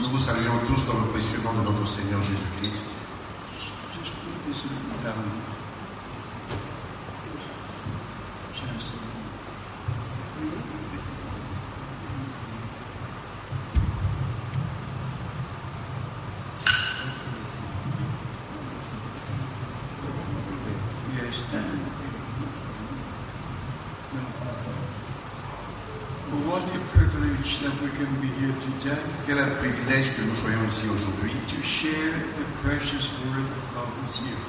Nous vous saluons tous dans le précieux nom de notre Seigneur Jésus-Christ. Just put this down. Just- Yes. What a privilege that we can be here today Quel est le privilège que nous soyons ici aujourd'hui to share the precious word of God you.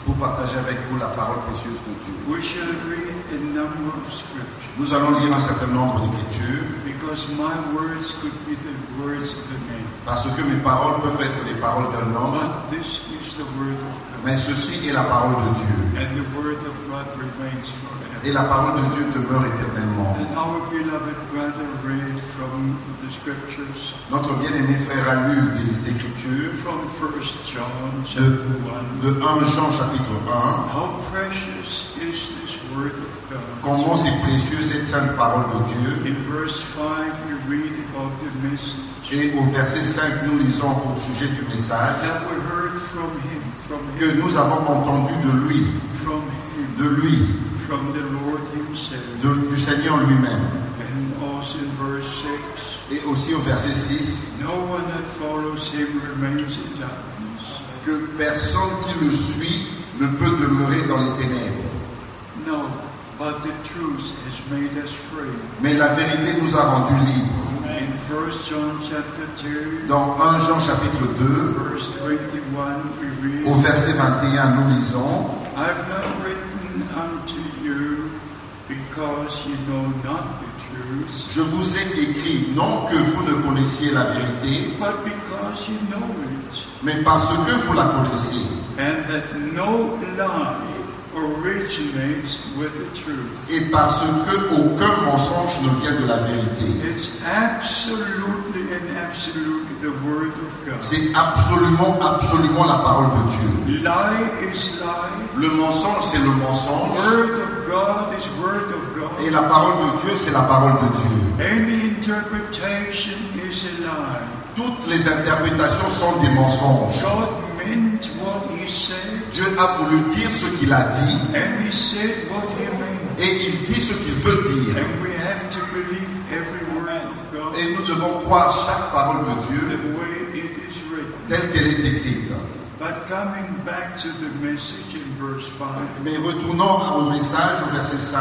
pour partager avec vous la parole précieuse de Dieu. We shall read a number of scriptures Nous allons lire un certain nombre d'écritures because my words could be the words of a man, parce que mes paroles peuvent être les paroles d'un homme, but this is the word of God, mais ceci est la parole de Dieu. and the word of God remains forever. Et la parole de Dieu demeure éternellement. And our beloved brother read from the scriptures Notre bien-aimé frère a lu des écritures from First John chapter one. de 1 Jean chapitre 1. How precious is this word of God? Comment c'est précieux cette sainte parole de Dieu. In verse 5, we read about the message Et au verset 5, nous lisons au sujet du message that we heard from him, from que nous avons entendu de lui, from him, de lui, from the Lord himself. de- du Seigneur lui-même. And also in verse 6, Et aussi au verset 6, no one that follows him remains in darkness. que personne qui le suit ne peut demeurer dans les ténèbres. No, but the truth has made us free. Mais la vérité nous a rendus libres. In 1 John chapter 2, Dans 1 Jean chapitre 2, verse 21, we au read, verset 21, nous lisons, I've not written unto you because you know not Je vous ai écrit non que vous ne connaissiez la vérité, but because you know it, mais parce que vous la connaissez, and that no lie originates with the truth. et parce que aucun mensonge ne vient de la vérité. It's absolutely and absolutely the Word of God. C'est absolument, absolument la parole de Dieu. Lie is lie. Le mensonge, c'est le mensonge, Word of God is Word of God. Et la parole de Dieu, c'est la parole de Dieu. Any interpretation is a lie. Toutes les interprétations sont des mensonges. God meant what He said, Dieu a voulu dire ce qu'il a dit, and He said what He meant. et il dit ce qu'il veut dire. And we have to believe every word of God Et nous devons croire chaque parole de the Dieu way it is written. telle qu'elle est écrite. But coming back to the message in verse 5, Mais retournons au message, au verset 5.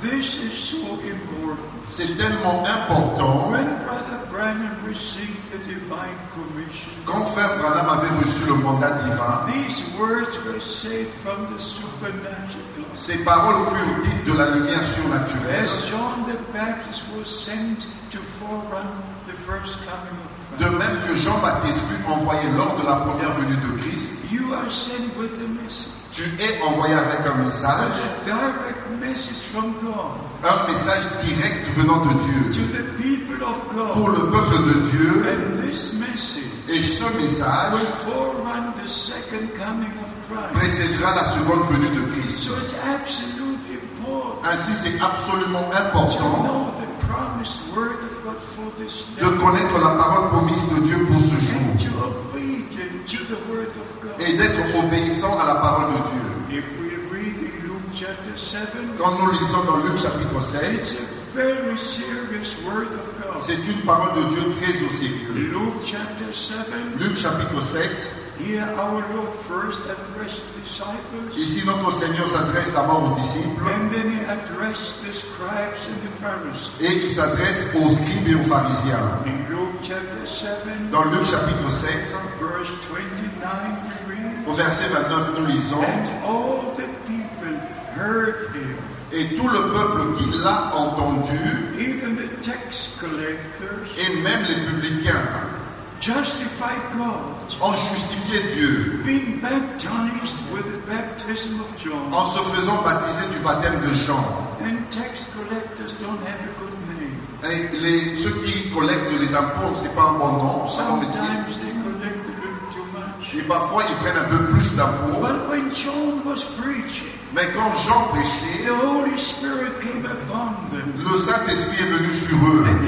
This is so important. C'est tellement important. When Brother Branham received the divine commission, Quand Frère Branham avait reçu le mandat divin, these words were said from the supernatural. ces paroles furent dites de la lumière surnaturelle, As John the Baptist was sent to forerun the first coming of de même que Jean-Baptiste fut envoyé lors de la première venue de Christ. You are sent with a message, Tu es envoyé avec un message, a direct message from God un message direct venant de to Dieu the people of pour le peuple de Dieu. And this message Et ce message will forerun the second coming of Christ. précédera la seconde venue de Christ. So it's absolutely important Ainsi, c'est absolument to important know the promised word of God for this day. de connaître la parole promise de Dieu pour ce jour to obedient to the word of God. Et d'être obéissant à la parole de Dieu. If we read in Luke chapter 7, Quand nous lisons dans Luc chapitre 7, it's a very serious word of God. c'est une parole de Dieu très au sérieux. Luke chapter 7, Luc chapitre 7, here our Lord first addressed the disciples, ici notre Seigneur s'adresse d'abord aux disciples and then he addressed the scribes and the Pharisees. et il s'adresse aux scribes et aux pharisiens. In Luke chapter 7, Dans Luc chapitre 7, verse 29, we read, au verset 29, nous lisons And all the people heard him, Et tout le peuple qui l'a entendu, even the tax collectors, et même les publicains, justified God, ont justifié Dieu being baptized with the baptism of John. en se faisant baptiser du baptême de Jean. And tax collectors don't have a good name. Et les, ceux qui collectent les impôts, c'est pas un bon nom, c'est un Et parfois, ils prennent un peu plus d'impôts. But when John was preaching, Mais quand Jean prêchait, the Holy Spirit came upon them. le Saint-Esprit est venu sur eux. And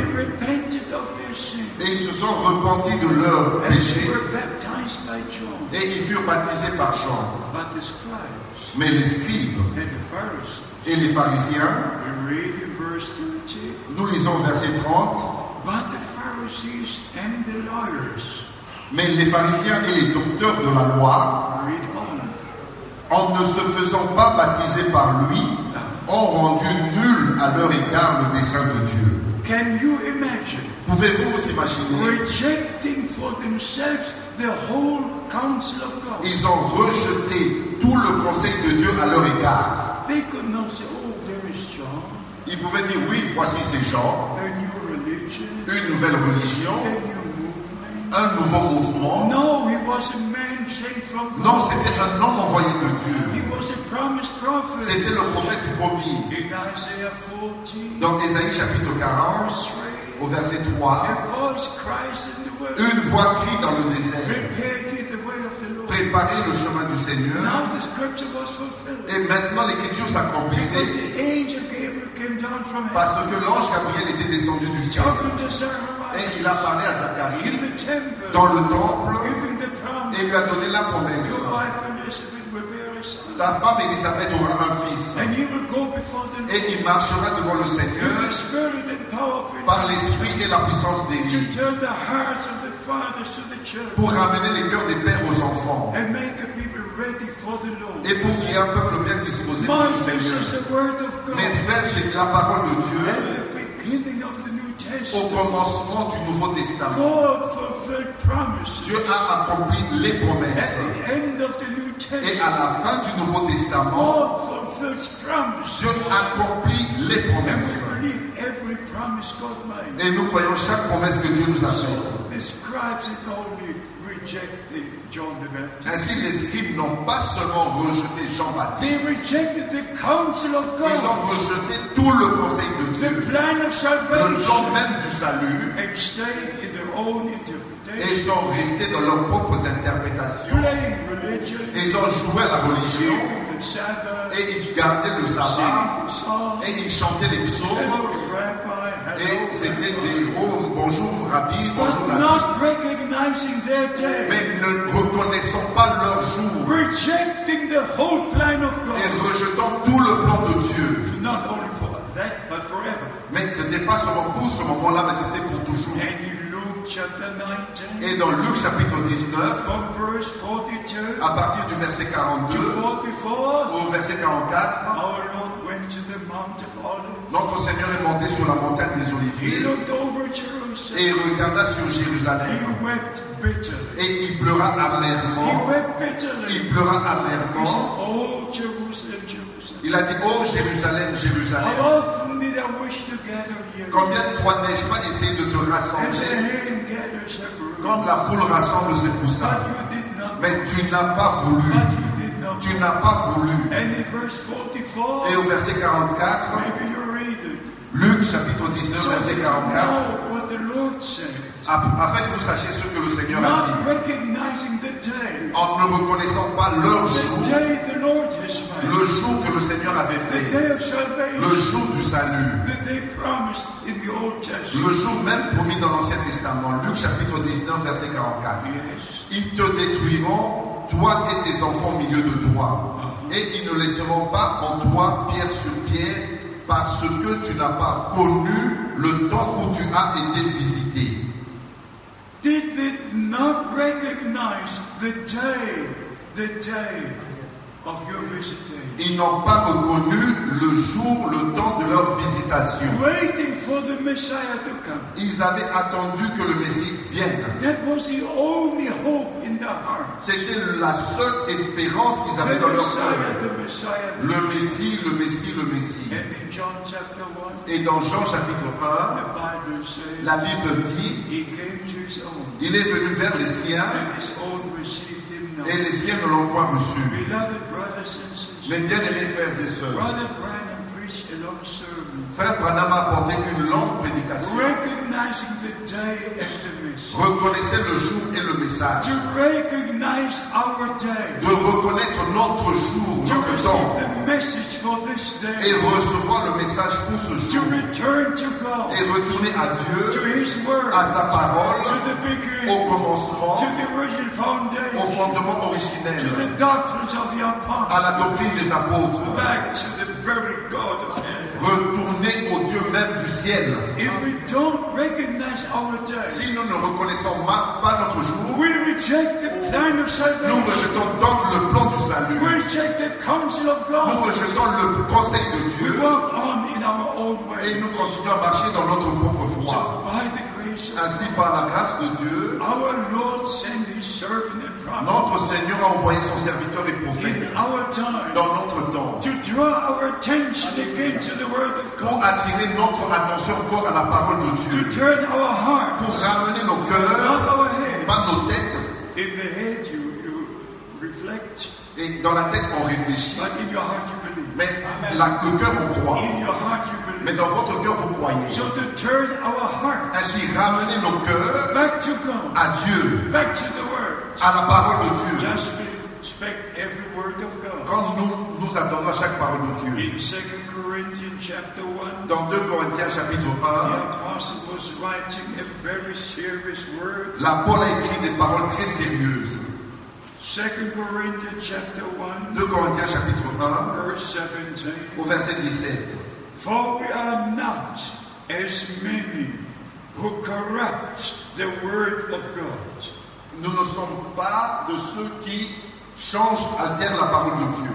Et ils se sont repentis de leurs and they péchés were baptized by John. et ils furent baptisés par Jean. But the scribes Mais les scribes and the Pharisees, et les pharisiens, we read in verse 30, nous lisons verset 30, but the Pharisees and the lawyers, mais les pharisiens et les docteurs de la loi, en ne se faisant pas baptiser par lui, ont rendu nul à leur égard le dessein de Dieu. can you imagine Pouvez-vous vous imaginer? rejecting for themselves the whole counsel of God? Ils ont rejeté tout le conseil de Dieu à leur égard. They could not say, oh, there is John, Ils pouvaient dire oui, voici ces gens, a new religion, une nouvelle religion. Un nouveau mouvement. No, he was a man sent from God. Non, c'était un homme envoyé de He Dieu. was a promised prophet. C'était le prophète promis. In Isaiah 40, Dans Ésaïe chapitre 40, verse 3, au verset 3, a voice cries in the wilderness, une voix crie dans le désert, préparez le chemin du Seigneur. Now the scripture was fulfilled. Et maintenant l'écriture s'accomplissait parce que l'ange Gabriel était descendu du ciel. Et il a parlé à Zacharie dans le temple et lui a donné la promesse. Ta femme Élisabeth aura un fils. Et il marchera devant le Seigneur par l'esprit et la puissance the children, pour ramener les cœurs des pères aux enfants. Et pour qu'il y ait un peuple bien disposé pour My le this Seigneur. is the word of God. Mes frères, c'est la parole de Dieu au commencement du Nouveau Testament. Dieu a accompli les promesses et à la fin du Nouveau Testament. Dieu accomplit les promesses. Et nous croyons chaque promesse que Dieu nous a Ainsi, les scribes n'ont pas seulement rejeté Jean-Baptiste, ils ont rejeté tout le conseil de Dieu, le plan même du salut, et interpretation, sont restés dans leurs propres interprétations. Et ils ont joué à la religion, et ils gardaient le sabbat, et ils chantaient les psaumes, et c'était des oh, bonjour rabbi, bonjour rabbi, mais ne reconnaissant pas leur jour. Et rejetant tout le plan de Dieu. Mais ce n'était pas seulement pour ce moment-là, mais c'était pour toujours. Et dans Luc chapitre 19, from verse 42 à partir du verset to 42 44, au verset 44, our Lord went to the Mount of Olives. notre Seigneur est monté sur la montagne des Oliviers et il regarda sur Jérusalem et il pleura amèrement. Il pleura amèrement. Oh. Il a dit, oh Jérusalem, Jérusalem, combien de fois n'ai-je pas essayé de te rassembler? Comme la poule rassemble ses poussins. Mais tu n'as pas voulu. Tu n'as pas voulu. And in verse 44, Et au verset 44, maybe you read it. Luc chapitre 19, So verset you 44, afin que vous sachiez ce que le Seigneur a dit, en ne reconnaissant pas leur jour, le jour que le Seigneur avait fait, le jour du salut, le jour même promis dans l'Ancien Testament. Luc chapitre 19, verset 44. Yes. Ils te détruiront, toi et tes enfants au milieu de toi. Et ils ne laisseront pas en toi pierre sur pierre, parce que tu n'as pas connu le temps où tu as été visité. Did they not recognize the day, the day of your visitation? Ils n'ont pas reconnu le jour, le temps de leur visitation. Waiting for the Messiah to come. Ils avaient attendu que le Messie vienne. That was the only hope. C'était la seule espérance qu'ils avaient dans leur cœur. Le Messie, le Messie, le Messie. And in John chapter 1, Et dans Jean chapitre 1, the Bible says, la Bible dit, il est venu vers les siens et les siens ne l'ont point reçu. Mes bien-aimés frères et sœurs, preach a long sermon, Frère Branham a apporté une longue prédication. recognizing the day and the message. Reconnaissez le jour et le message. To recognize our day. De reconnaître notre jour, To notre temps. the message for this Et recevoir le message pour ce To jour. return to God. Et retourner à To Dieu, His Word. à sa To parole, au commencement, To the original au fondement To originel, the doctrines of the à la apostles. doctrine des apôtres. Back to the very God. Retourner au Dieu même du ciel. If we don't recognize our day, Si nous ne reconnaissons pas notre jour, we reject the plan of nous rejetons donc le plan du We salut. reject the counsel of Nous rejetons le conseil de We Dieu walk on in our own et nous continuons à marcher dans notre propre foi. So by the grace of Ainsi, par la grâce de Dieu, our Lord sent His servant notre Seigneur a envoyé son serviteur et prophète dans notre temps pour attirer notre attention encore à la parole de Dieu, pour ramener nos cœurs, pas nos têtes, et dans la tête on réfléchit, mais la- le cœur on croit. Mais dans votre cœur vous croyez. Ainsi, ramener nos cœurs à Dieu, à la parole de Dieu. Quand nous nous attendons à chaque parole de Dieu. In 2 Corinthians chapter 1, Dans 2 Corinthiens chapitre the 1, apostle was writing a écrit des paroles très sérieuses. 2 Corinthians chapter 1, 2 Corinthiens chapitre 1, verse 17. au verset 17. For we are not as many who corrupt the word of God, Nous ne sommes pas de ceux qui changent, altèrent la parole de Dieu.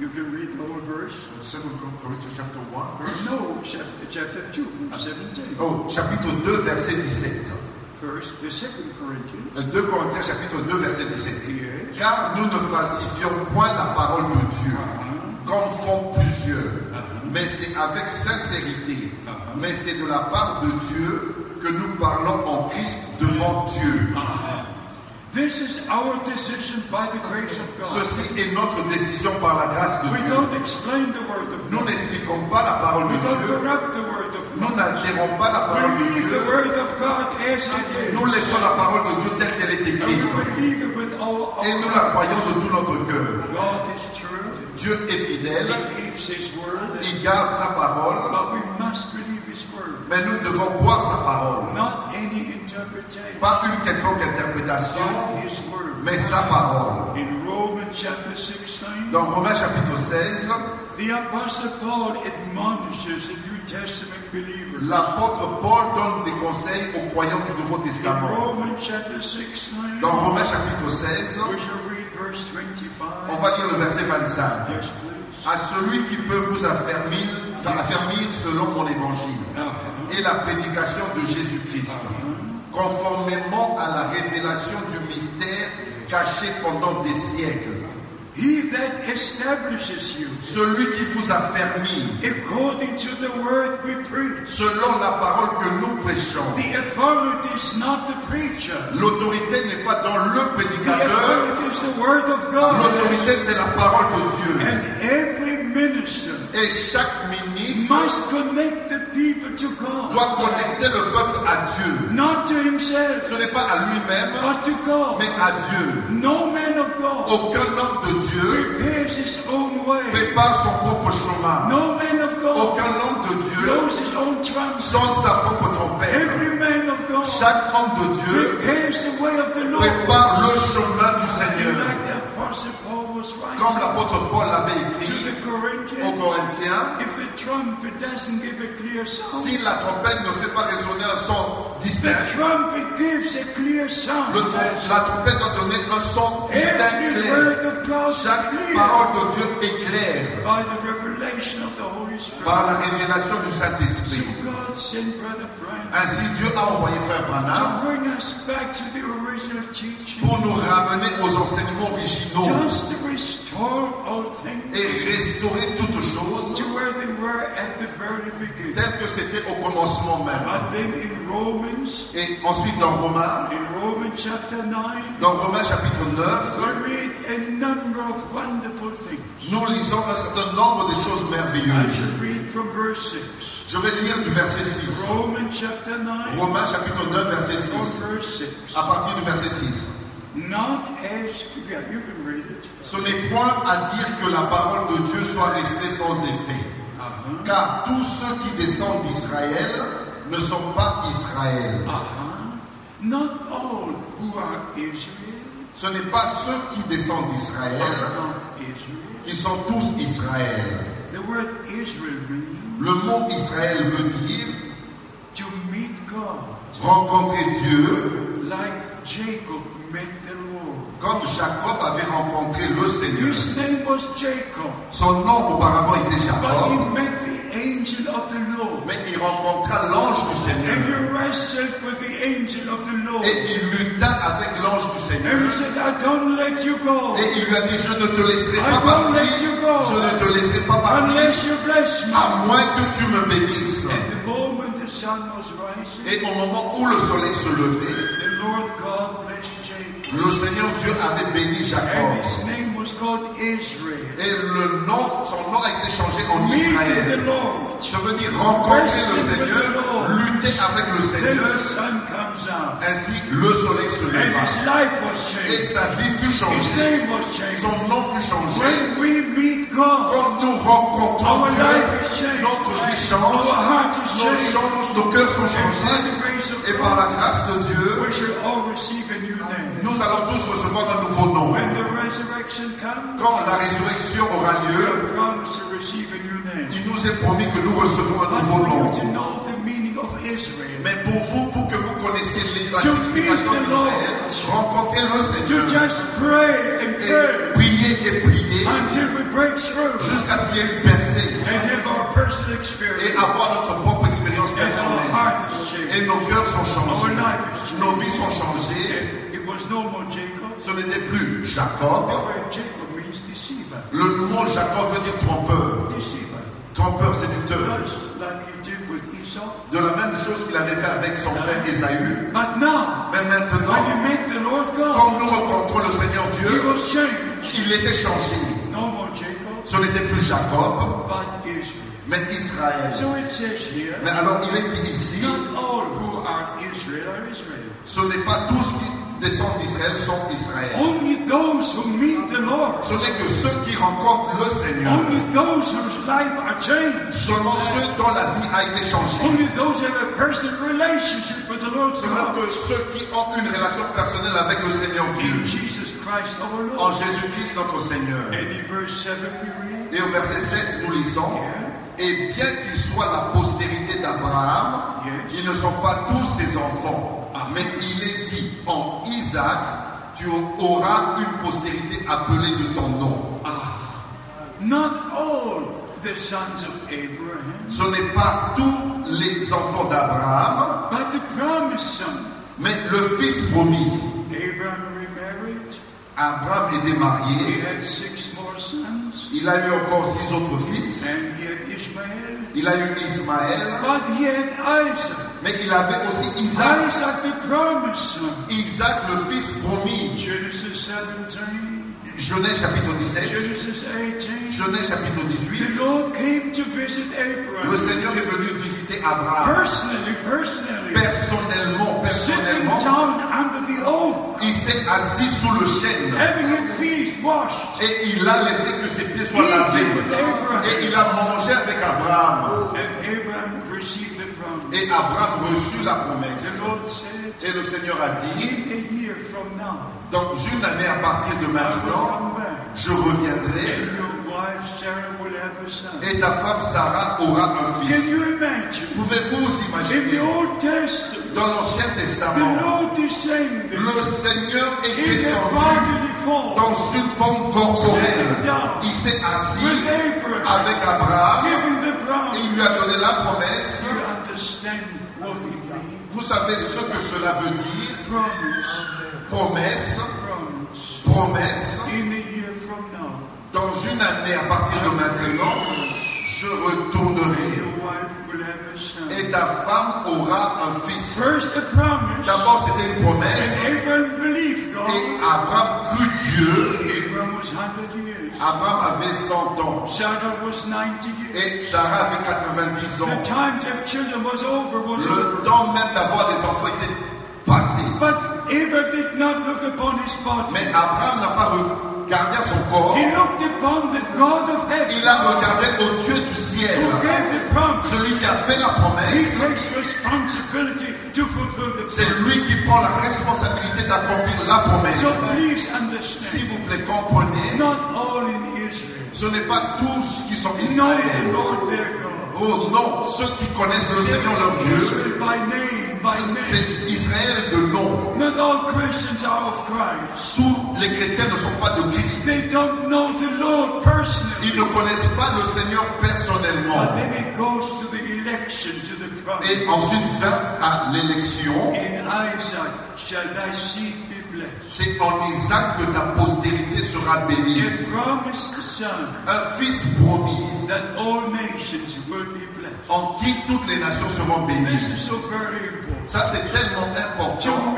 You can read the whole verse. 2 Corinthiens chapitre 1, verse- No, chapter, chapter 2, verse 17. Oh, chapitre 2, verset 17. First, the second Corinthians. 2 Corinthiens chapitre 2, verset 17. Yes. Car nous ne falsifions point la parole de Dieu, Uh-huh. comme font plusieurs, mais c'est avec sincérité. Mais c'est de la part de Dieu que nous parlons en Christ devant Dieu. This is our decision by the grace of God. Ceci est notre décision par la grâce de We Dieu. don't explain the word of Nous n'expliquons pas la parole We de don't Dieu. corrupt the word of Nous God. n'altérons pas la parole We de the Dieu. word of God as it is. Nous laissons la parole de Dieu telle qu'elle est écrite. with all Et nous la croyons de tout notre cœur. God is true. Dieu est fidèle. He keeps his word. Il garde sa parole. But we must believe his word. Mais nous devons croire sa parole. Not. Pas une quelconque interprétation, mais sa parole. In Romans chapter 16, Dans Romains chapitre 16, the Apostle Paul admonishes the New Testament believers. l'apôtre Paul donne des conseils aux croyants du Nouveau Testament. Romans chapter 16, Dans Romains chapitre 16, we shall read verse 25. on va lire le verset 25. Yes, please. À celui qui peut vous affermir, affermir selon mon évangile et la prédication de Jésus-Christ, conformément à la révélation du mystère caché pendant des siècles. He that establishes you Celui qui vous affermit according to the word we preach. selon la parole que nous prêchons. The authority is not the preacher. L'autorité n'est pas dans le The prédicateur, authority is the word of God. l'autorité c'est la parole de Dieu. And every minister Et chaque ministre must connect the people to God. doit connecter le peuple à Dieu. Not to himself, Ce n'est pas à lui-même, but to God. mais à Dieu. No man of God Aucun homme de Dieu prepares his own way. prépare son propre chemin. No man of God Aucun homme de Dieu blows his own trumpet. sonne sa propre trompette. Every man of God Chaque homme de Dieu prepares the way of the Lord. prépare le chemin du Seigneur. Comme l'apôtre Paul l'avait écrit aux Corinthiens, si la trompette ne fait pas résonner un son distinct, la trompette doit donner un son distinct clair. Chaque parole de Dieu est claire par la révélation du Saint-Esprit. Ainsi, Dieu a envoyé Frère Branham pour nous ramener aux enseignements originaux et restaurer toutes choses to where they were at the very beginning. tel que c'était au commencement même. Et ensuite dans Romains, in Romans chapter 9, dans Romains chapitre 9, we read a number of wonderful things. nous lisons un certain nombre de choses merveilleuses. Should read from verse 6. Je vais lire du verset 6. Romans chapter 9, Romains chapitre 9, verset from 6. verse 6. À partir du verset 6. Not as, yeah, you can read it. Ce n'est point à dire que la parole de Dieu soit restée sans effet. Uh-huh. Car tous ceux qui descendent d'Israël ne sont pas Israël. Uh-huh. Not all who are Israel Ce n'est pas ceux qui descendent d'Israël qui sont tous Israël. The word Israel means Le mot Israël veut dire to meet God, rencontrer Dieu like Jacob met the Lord. comme Jacob avait rencontré le Seigneur. His name was Jacob, Son nom auparavant était but he Jacob, met angel of the Lord. mais il rencontra l'ange du And Seigneur. he wrestled with the angel of the Lord. Et il lutta avec l'ange du And he Seigneur. said, I don't let you go Et il lui a dit, je ne te laisserai I pas don't partir. let you go. Je ne te laisserai pas partir. unless you bless me. À moins que tu me bénisses. At the moment the sun was rising, Et au moment où le soleil se levait, the Lord God blessed Jacob. le Seigneur Dieu avait béni And Jacob. his name. Et le nom, son nom a été changé en Israël. Je veux dire rencontrer le Seigneur, lutter avec le Seigneur. Ainsi, le soleil se leva. Et sa vie fut changée. Son nom fut changé. Quand nous rencontrons Dieu, notre vie change, nos, change, nos cœurs sont changés. Et par la grâce de Dieu, nous allons tous recevoir un nouveau nom. Quand la résurrection aura lieu, il nous est promis que nous recevrons un nouveau nom. Mais pour vous, pour que vous connaissiez la signification d'Israël, rencontrez le Seigneur. Et prier et through. Jusqu'à ce qu'il y ait une percée. Et avoir notre propre expérience Et nos cœurs sont Our changés, nos vies sont changées. And it was no more Jacob. Ce n'était plus Jacob. Le mot Jacob veut dire trompeur, trompeur, séducteur. De la même chose qu'il avait fait avec son frère now, Mais maintenant, when you met the Lord God, quand nous rencontrons le Seigneur he Dieu, was changed. il était changé. No more Jacob, Ce n'était plus Jacob. Mais Israël. So it says here, Mais alors il est dit ici, all who are Israel are Israel. ce n'est pas tous qui descendent d'Israël sont Israël. Only those who meet the Lord. Ce n'est que ceux qui rencontrent le Seigneur. Only those whose life are changed. Seulement ceux dont la vie a été changée. Only those who have a personal relationship with the Lord Seulement que ceux qui ont une relation personnelle avec le Seigneur In Dieu. Jesus Christ our En Lord. Jésus-Christ notre Seigneur. And in verse 7 we read, Et au verset 7, nous lisons Et bien qu'ils soient la postérité d'Abraham, Yes. ils ne sont pas tous ses enfants. Ah. Mais il est dit En Isaac, tu auras une postérité appelée de ton nom. Not all the sons of Abraham, Ce n'est pas tous les enfants d'Abraham, but the promised son. mais le fils promis. Abraham remarried. Abraham était He marié. had six more sons. Il a eu encore six autres fils. And he had Ishmael. Il a eu Ismaël, mais il avait aussi Isaac. Isaac, le fils promis. Genesis 17, Genèse chapitre 17, Genesis 18. Genèse chapitre 18. The Lord came to visit Le. Seigneur est venu visiter Abraham. Personnellement, personnellement, il s'est assis sous le chêne et il a laissé que ses pieds soient lavés. Et il a mangé avec Abraham. Et Abraham reçut la promesse. Et le Seigneur a dit, Dans une année à partir de maintenant, je reviendrai. Et ta femme Sarah aura un fils. Pouvez-vous vous In imaginer dans l'Ancien Testament, le Seigneur est descendu dans une forme corporelle. Il s'est assis avec Abraham. il lui a donné la promesse. Vous savez ce que cela veut dire? Promesse, promesse. Dans une année à partir de maintenant, je retournerai et ta femme aura un fils. D'abord, c'était une promesse. Et Abraham crut Dieu. Abraham was 100 years. Abraham avait 100 ans. Sarah was 90 years. Et Sarah avait 90 The ans. Le temps même d'avoir des enfants était. But Abraham did not look upon his body. Mais Abraham n'a pas regardé à son corps. He looked upon the God of heaven Il a regardé au Dieu du ciel. who gave the promise. Celui qui a fait la He promesse. takes responsibility to fulfill the C'est lui qui prend la responsabilité d'accomplir la promesse. So please S'il vous plaît, comprenez. not all in Israel Ce n'est pas tous qui sont the Israël. Lord their God. Oh non, ceux qui connaissent le Seigneur leur Dieu, c'est Israël de nom. Not all Christians are of Christ. Tous les chrétiens ne sont pas de Christ. They don't know the Lord personally. Ils ne connaissent pas le Seigneur personnellement. Et ensuite vint à l'élection. C'est en Isaac que ta postérité sera bénie. Un fils promis that all nations will be blessed. en qui toutes les nations seront bénies. Ça, c'est tellement important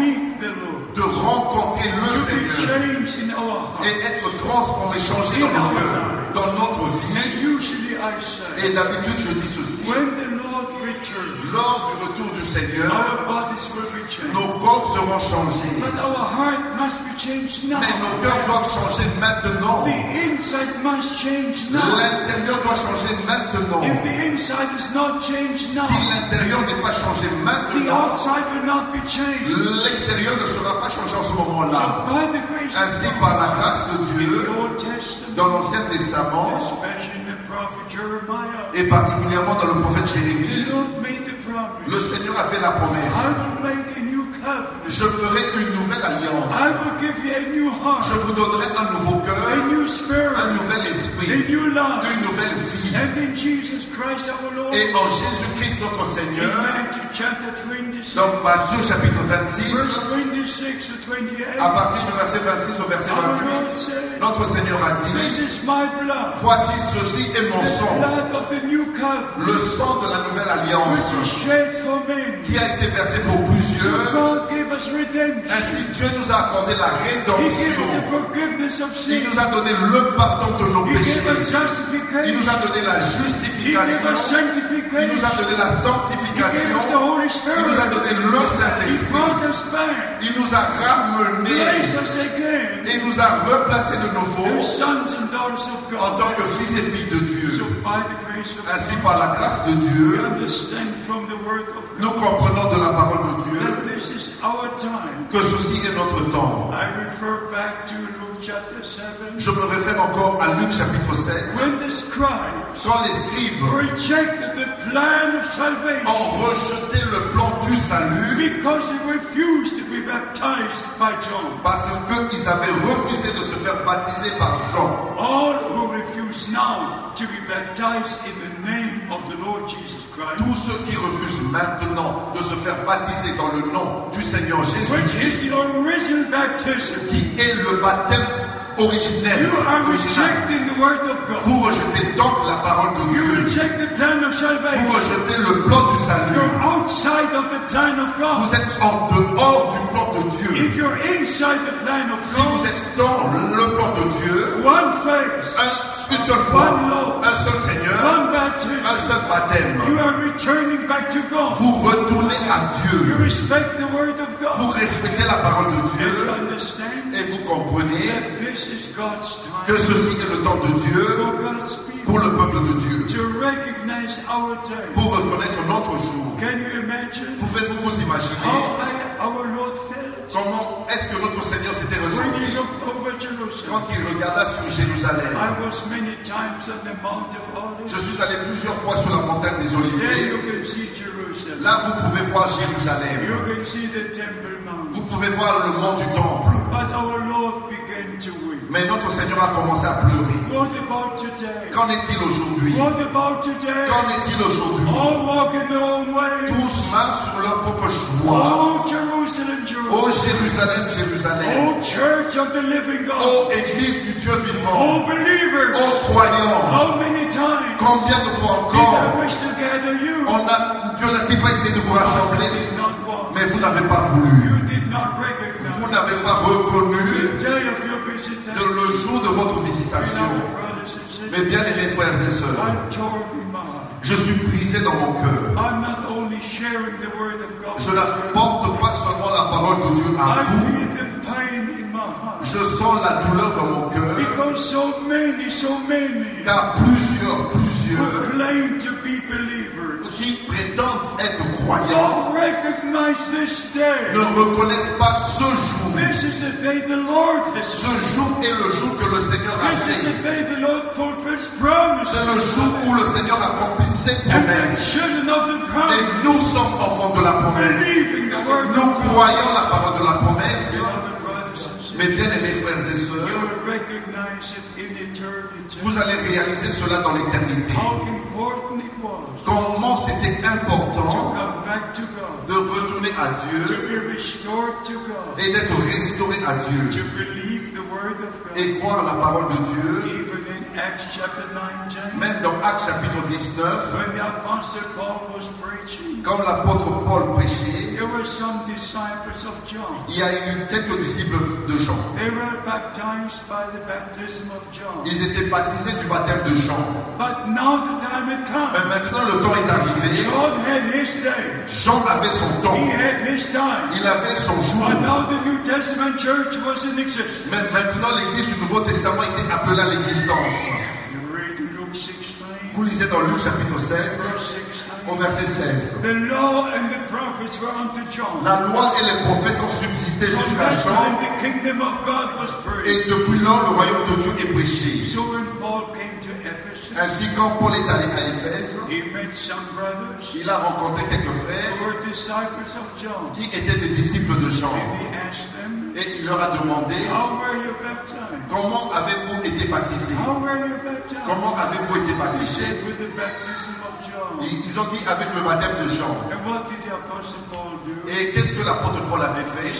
de rencontrer le Seigneur et être transformé, changé dans nos cœurs, dans notre vie. Et d'habitude, je dis ceci. Lors du retour du Seigneur, nos corps seront changés. Mais nos cœurs doivent changer maintenant. L'intérieur doit changer maintenant. Si l'intérieur n'est pas changé maintenant, changé en ce moment-là. Ainsi, par la grâce de Dieu, dans l'Ancien Testament, et particulièrement dans le prophète Jérémie, le Seigneur a fait la promesse. Je ferai une nouvelle alliance. I will give you a new heart, Je vous donnerai un nouveau a cœur, new spirit, un nouvel a esprit, new une nouvelle vie. And in Jesus Christ our Lord, Et en Jésus-Christ notre in Seigneur, Matthew chapter 26, dans Matthieu chapitre verse 26, 26 to 28, à partir du verset 26 au verset our 28, Lord said, notre Seigneur a This dit, is my blood, voici ceci est mon sang, le sang de la nouvelle alliance, qui a été versé pour plusieurs. God gave us redemption. Ainsi Dieu nous a accordé la rédemption. Il nous a donné le pardon de nos péchés. Il nous a donné la justification. Il nous a donné la sanctification. Il nous a donné le Saint-Esprit. Il nous a ramenés et nous a replacés de nouveau as sons and daughters of en tant que fils et filles de Dieu. So by the grace of Ainsi, par la grâce de Dieu, nous comprenons de la parole de Dieu this is our time. que ceci est notre temps. I refer back to Luke chapter 7. Je me réfère encore à Luc chapitre 7. When the scribes Quand les scribes rejected the plan of salvation ont rejeté le plan du salut because they refused to be baptized by John. parce qu'ils avaient refusé de se faire baptiser par Jean. All who refuse now to be baptized in the name of the Lord Jesus Christ, Tous ceux qui refusent maintenant de se faire baptiser dans le nom du Seigneur Jésus-Christ, qui est le baptême originel, you are original. rejecting the word of God. Vous rejetez donc la parole de You Dieu. reject the plan of Vous rejetez le plan du salut. You're outside of the plan of God. Vous êtes en dehors du plan de Dieu. If you're inside the plan of Si vous êtes dans le plan de Dieu, one un- une seule foi, un seul Seigneur, one un seul baptême, you are returning back to God. vous retournez à You Dieu. respect the word of Vous respectez la parole de And you Dieu understand et vous comprenez that this is God's que time ceci est le temps de Dieu pour le peuple de Dieu, to recognize our time. pour reconnaître notre jour. Can you imagine? Pouvez-vous vous imaginer how I, our Lord felt? Comment est-ce que notre Seigneur s'était quand il regarda sur Jérusalem. Je suis allé plusieurs fois sur la montagne des Oliviers. Là, vous pouvez voir Jérusalem. Vous pouvez voir le mont du Temple. Mais notre Seigneur a commencé à pleurer. Qu'en est-il aujourd'hui? Qu'en est-il aujourd'hui? Tous marchent sur leur propre choix. Oh. Jérusalem, Jérusalem. Oh, Église du Dieu vivant. Oh, croyants. Combien de fois encore on a, Dieu n'a-t-il pas essayé de vous rassembler? Mais vous n'avez pas voulu. Le jour de votre visitation. Mes bien-aimés frères et sœurs, je suis brisé dans mon cœur. Je n'apporte pas seulement la parole de Dieu à I vous. feel the pain in my heart. Je sens la douleur dans mon cœur. Because so many, so many Car plusieurs, plusieurs qui prétendent être croyants don't recognize this day. ne reconnaissent pas ce jour. This is the day the Lord has Ce jour est le jour que le Seigneur a This is fait. C'est le jour où le Seigneur accomplit ses promesses. Et nous sommes enfants de la promesse. Nous croyons la parole de la promesse. Brothers vous allez réaliser cela dans l'éternité. Comment c'était important de retourner à Dieu et d'être restauré à Dieu et croire la parole de Dieu. Even in Acts chapter 19, Même dans Actes chapitre 19, when the apostle Paul was preaching, comme l'apôtre Paul prêchait, there were some disciples of John. il y a eu quelques disciples de Jean. They were baptized by the baptism of John. Ils étaient baptisés du baptême de Jean. But now the time had Mais maintenant le temps est arrivé. John had his day. Jean avait son temps. He had his time. Il avait son jour. But now the New Testament church was in existence. Mais maintenant l'église du Nouveau Testament était appelée à l'existence. You read in Luke 16, Vous lisez dans Luc chapitre 16 verse au 16. verset 16. The law and the prophets were unto John. La loi et les prophètes ont subsisté jusqu'à Jean. Et depuis lors, le royaume de Dieu est prêché. Ainsi, quand Paul est allé à Éphèse, il a rencontré quelques frères qui étaient des disciples de Jean. Et il leur a demandé? Comment avez-vous été baptisés? Comment avez-vous été baptisés? Ils ont dit avec le baptême de Jean. Et qu'est-ce que l'apôtre Paul avait fait?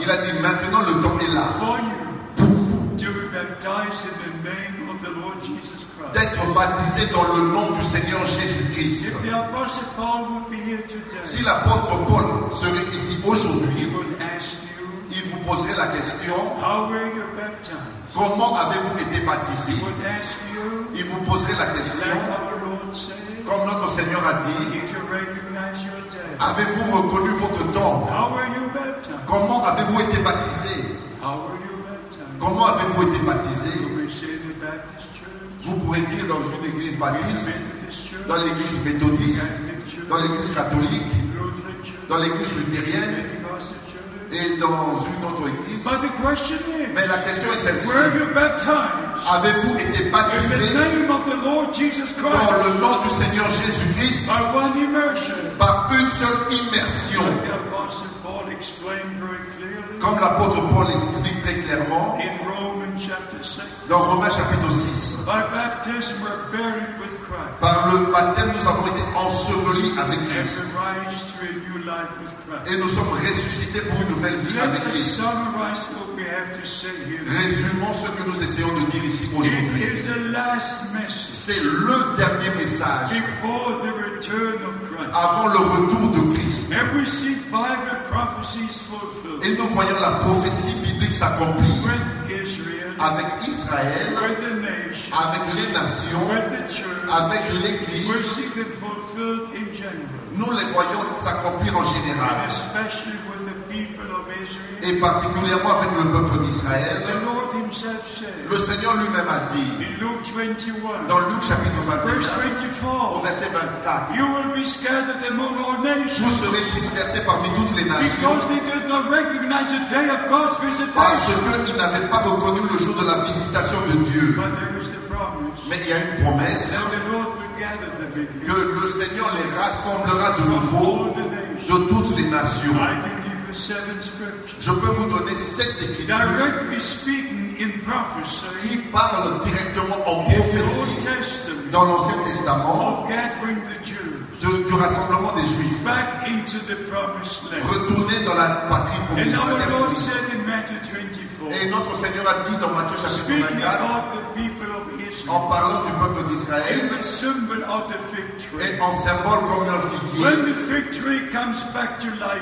Il a dit maintenant le temps est là d'être baptisés dans le nom du Seigneur Jésus-Christ. Si l'apôtre Paul serait ici aujourd'hui, il vous poserait la question comment avez-vous été you, Il vous poserait la question comme notre Seigneur a dit? Avez-vous reconnu votre temps? Comment avez-vous été baptisés How were you baptized? Comment avez-vous été church, Vous pourrez dire dans une église baptiste, dans l'église méthodiste, dans l'église catholique, dans l'église luthérienne et dans une autre église. Mais la question est celle-ci. Avez-vous été Jesus dans le nom du Seigneur Jésus-Christ? Par une seule immersion Comme l'apôtre Paul explique très clairement in Romans chapter 6. Dans Romains chapitre 6. By baptism we're buried with Christ Par le baptême, nous avons été ensevelis avec Christ. Et nous sommes ressuscités pour une nouvelle vie avec Christ. Résumons ce que nous essayons de dire ici aujourd'hui. C'est le dernier message avant le retour de Christ. Et nous voyons la prophétie biblique s'accomplir avec Israël, avec les nations, avec l'Église. Nous les voyons s'accomplir en général. especially with the people of Israel. Et particulièrement avec le peuple d'Israël. Le Seigneur lui-même a dit in Luke 21, dans Luc chapitre verse 21 au 24, verset 24. You will be scattered among all Vous serez dispersés parmi toutes les nations parce qu'ils n'avaient pas reconnu le jour de la visitation de Dieu. Mais il y a une promesse que le Seigneur les rassemblera de nouveau de toutes les nations. I believe you seven scriptures. Je peux vous donner sept écritures Directly speaking in prophecy qui parlent directement en in prophétie dans l'Ancien Testament of gathering the Jews de- du rassemblement des Juifs. back into the promised land. Retourner dans la patrie And promise. la our terre Lord promise. said in Matthew 24, Et notre Seigneur a dit dans Matthieu chapitre speaking 24, about the people of en parlant du peuple d'Israël, et en symbole comme un figuier,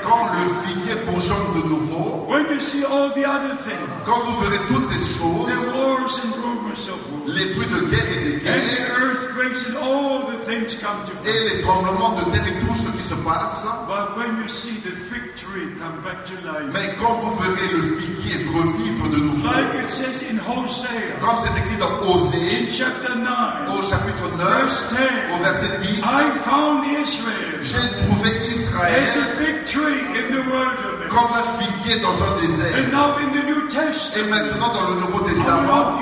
quand le figuier bourgeonne de nouveau, quand vous verrez toutes ces choses, les bruits de guerre et des guerres, et les tremblements de terre et tout ce qui se passe, Mais quand vous verrez le figuier revivre de nouveau, like it says in Hosea, comme c'est écrit dans Osée, in chapter 9, au chapitre 9, verse au 10, verset 10, I found Israel. j'ai trouvé Israël comme un figuier dans un désert. Et maintenant, dans le Nouveau Testament,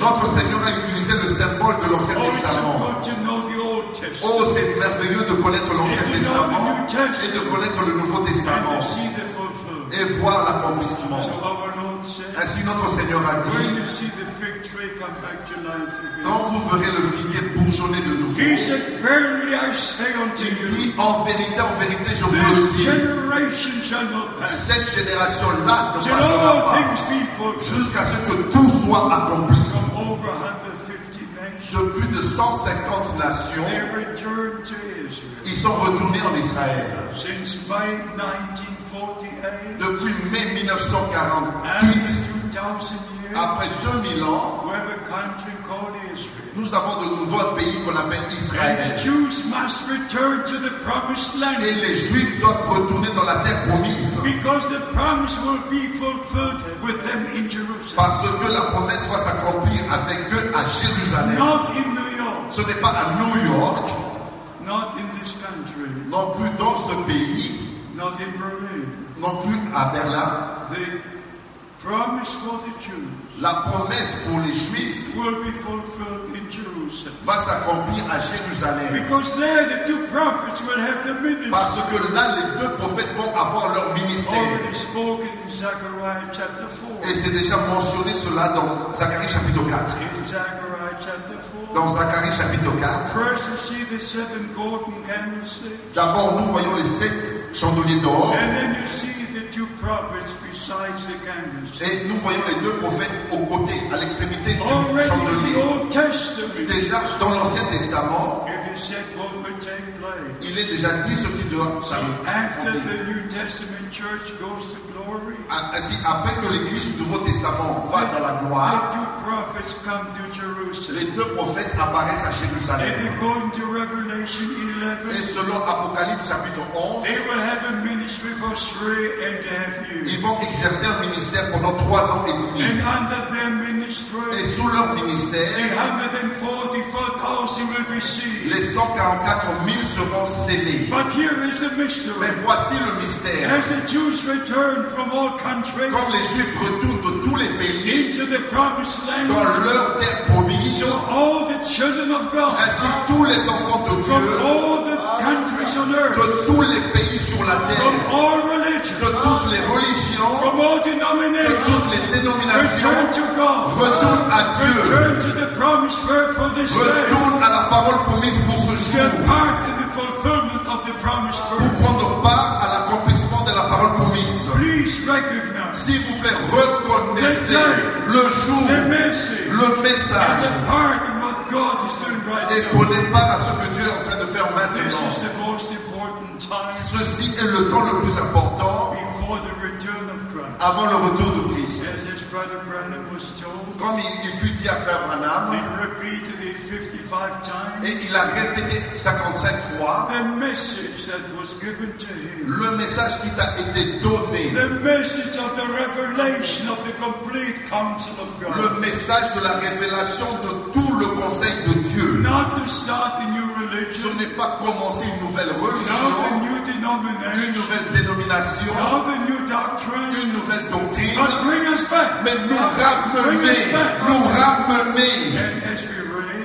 notre Seigneur a utilisé le symbole de l'Ancien Oh, Testament. Oh, c'est merveilleux de connaître l'Ancien Testament et de connaître le Nouveau Testament. et voir l'accomplissement. Ainsi, notre Seigneur a dit, quand vous verrez le figuier bourgeonner de nouveau, il dit, en vérité, en vérité, je vous le dis, cette génération-là ne passera pas jusqu'à ce que tout soit accompli. From over 150 nations, De plus de 150 nations, ils sont retournés en Israël. Since May 1948, Depuis mai after 1948, 2,000 years, après 2000 ans, we have a country called Israel. nous avons de nouveau un pays qu'on appelle And the Israël. Jews must return to the promised land Et les Juifs doivent retourner dans la terre promise. because the promise will be fulfilled with them in Jerusalem. Parce que la promesse va s'accomplir avec eux à Jérusalem. Not in New York, Ce n'est pas à New York, not in this country, non plus dans ce pays, not in Berlin. non plus à Berlin promise for the Jews La promesse pour les Juifs will be fulfilled in Jerusalem. va s'accomplir à Jérusalem. Because there the two prophets will have the ministry Parce que là, les deux prophètes vont avoir leur ministère. already spoken in Zechariah chapter 4. Et c'est déjà mentionné cela dans Zacharie chapitre 4. In Zechariah chapter 4. Dans Zacharie chapitre 4, First you see the seven golden candlesticks. d'abord nous voyons les sept chandeliers d'or Et nous voyons les deux prophètes aux côtés, à l'extrémité du chandelier. Déjà dans l'Ancien Testament, il est déjà dit ce qui doit after the New Testament church goes to glory, Ainsi, après que l'Église du Nouveau Testament va dans la the gloire, two prophets come to Jerusalem. les deux prophètes apparaissent à And Jérusalem. according to Revelation Et 11, selon Apocalypse chapitre 11, they will have a ministry for three and a half years. ils vont exercer un ministère pendant trois ans et demi. And under their Et ministry, sous leur ministère, 144,000 will be saved. les 144 000 seront scellés. But here is the Mais mystery. voici le mystère. As the Jews return from all countries Quand les Juifs retournent de tous les pays into the promised land, dans leur terre promise, so all the children of God ainsi tous les enfants de from Dieu, all the countries on earth, de tous les pays sur la from terre, de toutes les religions, from all de toutes les return dénominations, to God. retournent à Dieu, Return to the promised for this pour prendre part à l'accomplissement de la parole promise. S'il vous plaît, reconnaissez le jour, le message et prenez part à ce que Dieu est en train de faire maintenant. Ceci est le temps le plus important avant le retour de Christ. Comme il, fut dit à Frère Branham, repeated it 55 times. et il a répété 55 fois, le message qui t'a été donné, the message of the revelation of the complete counsel of God. le message de la révélation de tout le conseil de Dieu. Religion, n'est pas commencer une nouvelle religion, une nouvelle dénomination, une nouvelle doctrine, mais nous ramener, nous ramener.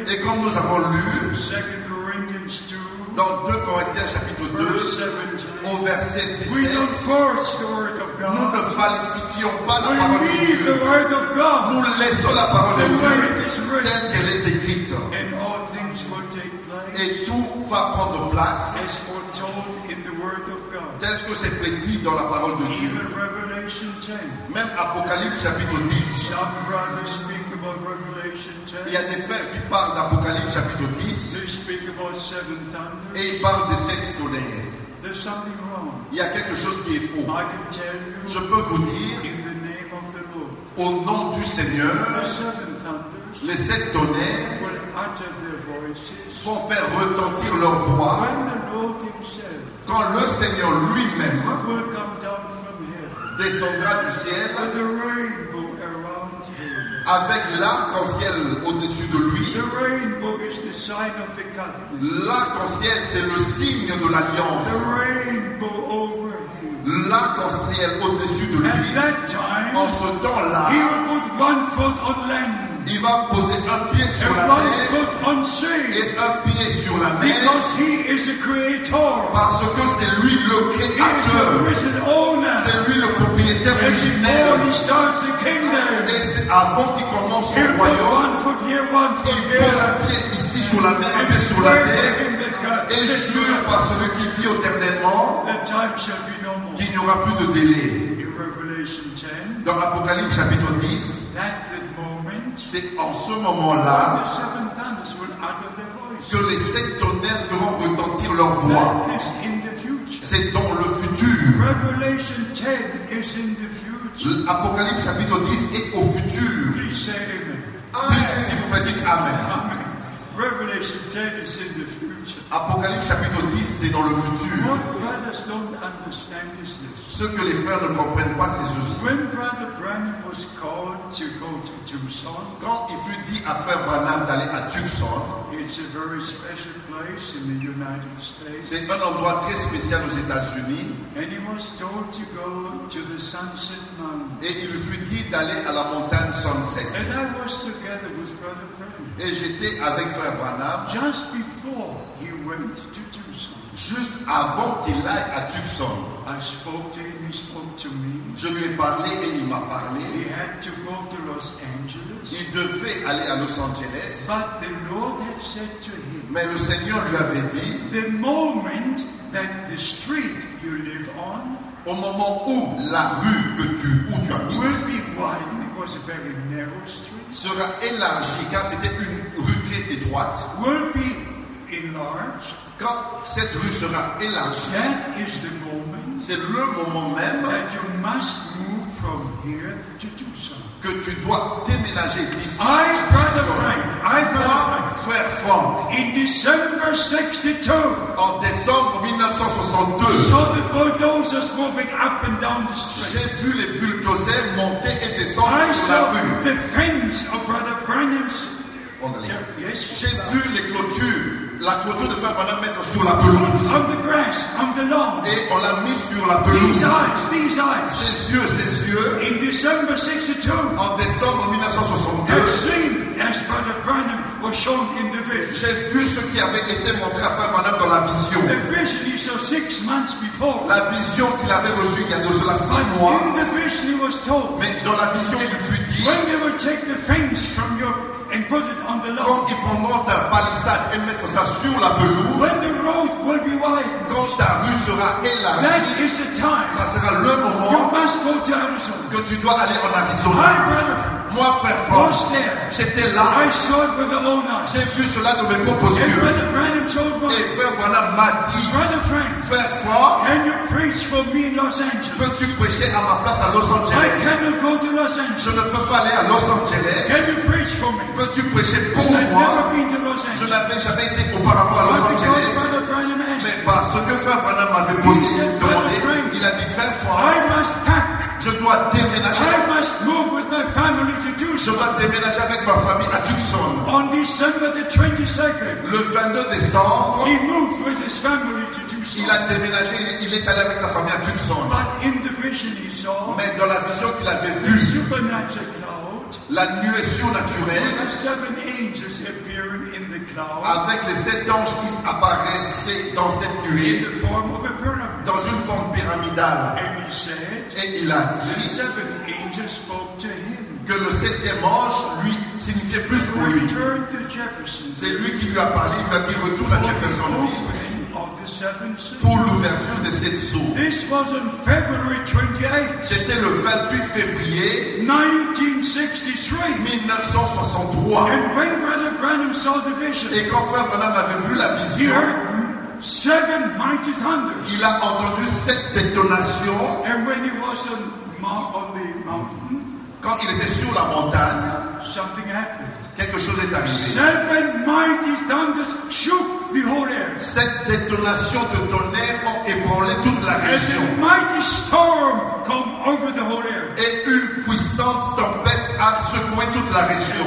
Et comme nous avons lu 2 Corinthians 2, Dans 2 Corinthiens chapitre 2, verse 17. au verset We 17, don't force the word of nous ne falsifions pas la parole de Dieu. Nous laissons la parole de Dieu telle qu'elle est écrite. Et tout va prendre place tel que c'est prédit dans la parole de Dieu. Even Revelation 10. Même Apocalypse chapitre 10. Some brothers speak about Revelation Il y a 10. des frères qui parlent d'Apocalypse chapitre 10 They speak about seven thunders. et ils parlent des sept tonnerres. Il y a quelque chose qui est faux. Je peux vous dire, au nom du Seigneur, les sept tonnerres vont faire retentir leur voix quand le Seigneur lui-même descendra du ciel avec l'arc-en-ciel au-dessus de lui. L'arc-en-ciel, c'est le signe de l'alliance. L'arc-en-ciel au-dessus de lui. En ce temps-là, Il va poser un pied sur and la terre et un pied sur la mer. Because He is a creator. parce que c'est lui le créateur. C'est lui le propriétaire the kingdom, Et c'est avant qu'il commence son royaume, foot here, one foot il pose un pied ici sur la mer, un pied sur la terre. et jure par celui qui vit éternellement qu'il n'y aura plus de délai. In Revelation 10, Dans Apocalypse chapitre 10, that the moment c'est en ce moment-là que les sept tonnerres feront retentir leur voix. C'est dans le futur. Revelation 10 is in the future. Apocalypse chapitre 10 est au futur. Please S'il vous plaît, dites Amen. Amen. Revelation 10 is in the future. Apocalypse chapitre 10, c'est dans le futur. Ce que les frères ne comprennent pas, c'est ceci. Quand il fut dit à frère Branham d'aller à Tucson, it's a very special place in the United States. c'est un endroit très spécial aux États-Unis, And he was told to go to the Sunset Mountain. et il lui fut dit d'aller à la montagne Sunset. Et j'étais avec frère Branham Just before went to Tucson, juste avant qu'il aille à Tucson. I spoke to him, he spoke to me. Je lui ai parlé et il m'a He parlé. had to go to Los Angeles. Il devait aller à Los Angeles, But the Lord had said to him, mais le Seigneur lui avait dit, the moment that the street you live on au moment où la rue que tu, où tu habites will be it was a very narrow street, sera élargie, car c'était une rue très étroite, will be enlarged. quand cette rue sera élargie, That is the moment c'est le moment même that you must move from here to Tucson. que tu dois déménager d'ici I, à Brother Tucson. Frank, I, Brother Moi, Frank, frère Franck, in December 62, en décembre 1962, saw the bulldozers moving up and down the street. j'ai vu les bulldozers monter et descendre I sur la rue. the fence of Brother Branham's. On allait. Yes. J'ai vu les clôtures, la clôture de frère Branham mettre sur la pelouse. On the grass, on the lawn. Et on l'a mis sur la These pelouse. eyes, these eyes. Ses yeux, ses yeux, In December 62, en décembre have 1962, seen as Brother Branham was shown in the vision. j'ai vu ce qui avait été montré à frère Branham dans la vision. The vision he saw six months before. La vision qu'il avait reçue il y a de cela six mois. In the vision he was told, Mais dans la vision, il fut dit, when they will take the fence from you and put it on the lawn, quand ils prendront ta palissade et mettre ça sur la pelouse, when the road will be widened, quand ta rue sera that élargie, is the time ça sera le you moment must go to Arizona. que tu dois aller en Arizona. brother Moi, frère Franck, j'étais là, I j'ai vu cela de mes propres yeux. Et frère Branham m'a dit, Frank, frère Franck, can you preach for me in Los Angeles? peux-tu prêcher à ma place à Los I Angeles? cannot go to Los Je Angeles. ne peux pas aller à Los Angeles. Peux-tu prêcher pour moi? Je n'avais jamais été auparavant à Los Angeles. Mais parce que frère Branham m'avait posé, demandé, il a dit, frère Franck, je dois déménager. Je dois déménager avec ma famille à Tucson. On December the 22nd, Le 22 décembre, il a déménagé, il est allé avec sa famille à Tucson. Vision he saw, Mais dans la vision qu'il avait the vue, supernatural cloud la nuée with surnaturelle the seven angels appearing in the the cloud avec les sept anges qui apparaissaient dans cette in nuée the form of a pyramid. dans une forme pyramidale. And he said, Et il a the dit seven angels spoke to him. que le septième ange, lui, signifiait plus pour lui. C'est lui qui lui a parlé, il lui a dit retourne à Jeffersonville pour l'ouverture de cette 28, C'était le 28 février 1963. 1963. And when Brother Branham saw the vision, Et quand Frère Branham avait vu la vision, heard seven mighty thunders. il a entendu sept détonations. And when he was on, mount, on the mountain, Quand il était sur la montagne, something happened. Quelque chose est arrivé. Sept détonations de tonnerre ont ébranlé toute la région. a. Et une puissante tempête a secoué toute la région.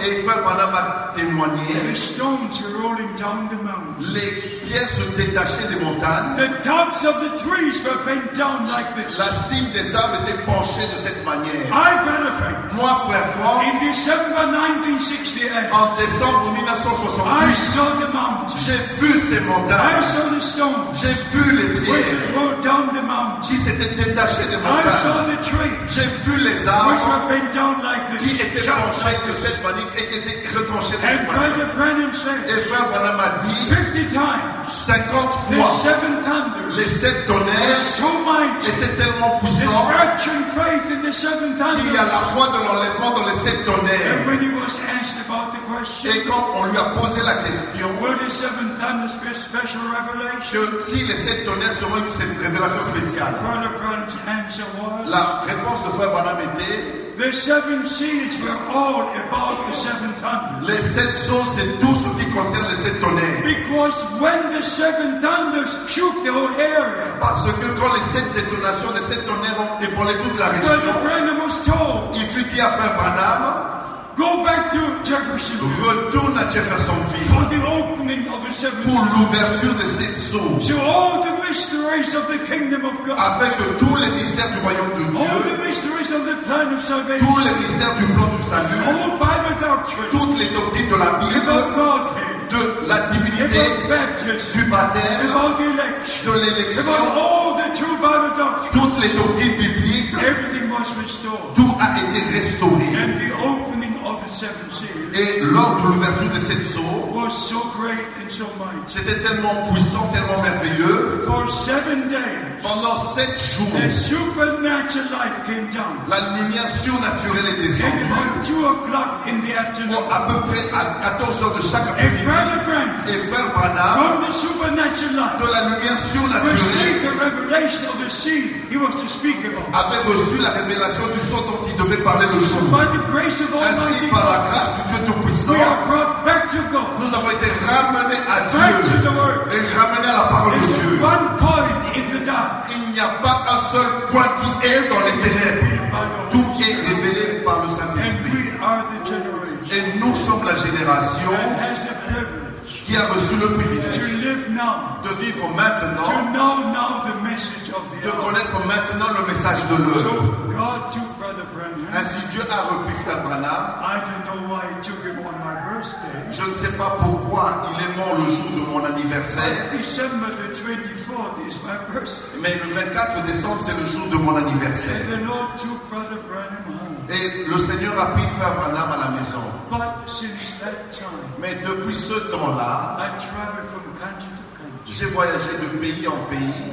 Et Frère Branham a témoigné. Les pierres se détachaient des montagnes. La cime des arbres était penchée de cette manière. Moi, Frère Franck, December 1968, en décembre I 1968, saw the mountain. j'ai vu ces I montagnes. saw the stones J'ai vu les pierres had rolled down the mountain. qui s'étaient détachées des I montagnes. saw the trees J'ai vu les which arbres were bent down like qui étaient penchés like de cette manière et qui étaient retranchés de cette manière. Said, Et Frère Branham a dit 50 times, 50 the fois seven les sept tonnerres so mighty. étaient tellement puissants qu'il y a la foi de l'enlèvement dans les sept tonnerres. Et quand on lui a posé la question que si les sept tonnerres seront une révélation spéciale, la réponse de Frère Branham était the seven seals were all about the seven thunders. les sept sceaux, c'est tout ce qui concerne les sept tonnerres. Because when the seven thunders shook the whole area, Parce que quand les sept détonations des sept tonnerres ont ébranlé toute la région, il fut dit à Frère Branham go back to Jeffersonville retourne à Jeffersonville for the opening of the seven pour l'ouverture de sept sceaux, So all the mysteries of the kingdom of God, afin que tous les mystères du royaume de all Dieu, the mysteries of the plan of salvation, tous les mystères du plan du salut, all Bible doctrine. toutes les doctrines de la about Bible, de la divinité, du baptême, de l'élection, toutes les doctrines bibliques, 7 series. Et lors de l'ouverture de cette so so mighty. c'était tellement puissant, tellement merveilleux. For seven days, Pendant sept jours, came down. la lumière surnaturelle est descendue. Bon, à peu près à 14 heures de chaque après-midi. Et frère Branham, de la lumière surnaturelle, avait reçu la révélation du son dont il devait parler le jour. Ainsi, par la grâce du Dieu Tout-Puissant, nous avons été ramenés à Dieu et ramenés à la parole de Dieu. Il n'y a pas un seul point qui est dans les ténèbres. Tout Holy est révélé par le Saint-Esprit. Et nous sommes la génération qui a reçu le privilège de vivre maintenant, know now the message of the de connaître maintenant le message de l'heure. Ainsi, Dieu a repris Frère Branham. I don't know why he took him on my birthday. Je ne sais pas pourquoi il est mort le jour de mon anniversaire, December the 24th is my birthday. mais le 24 décembre, c'est le jour de mon anniversaire. Et le Seigneur a pris Frère Branham à la maison. Mais depuis ce temps-là, j'ai voyagé de pays en pays,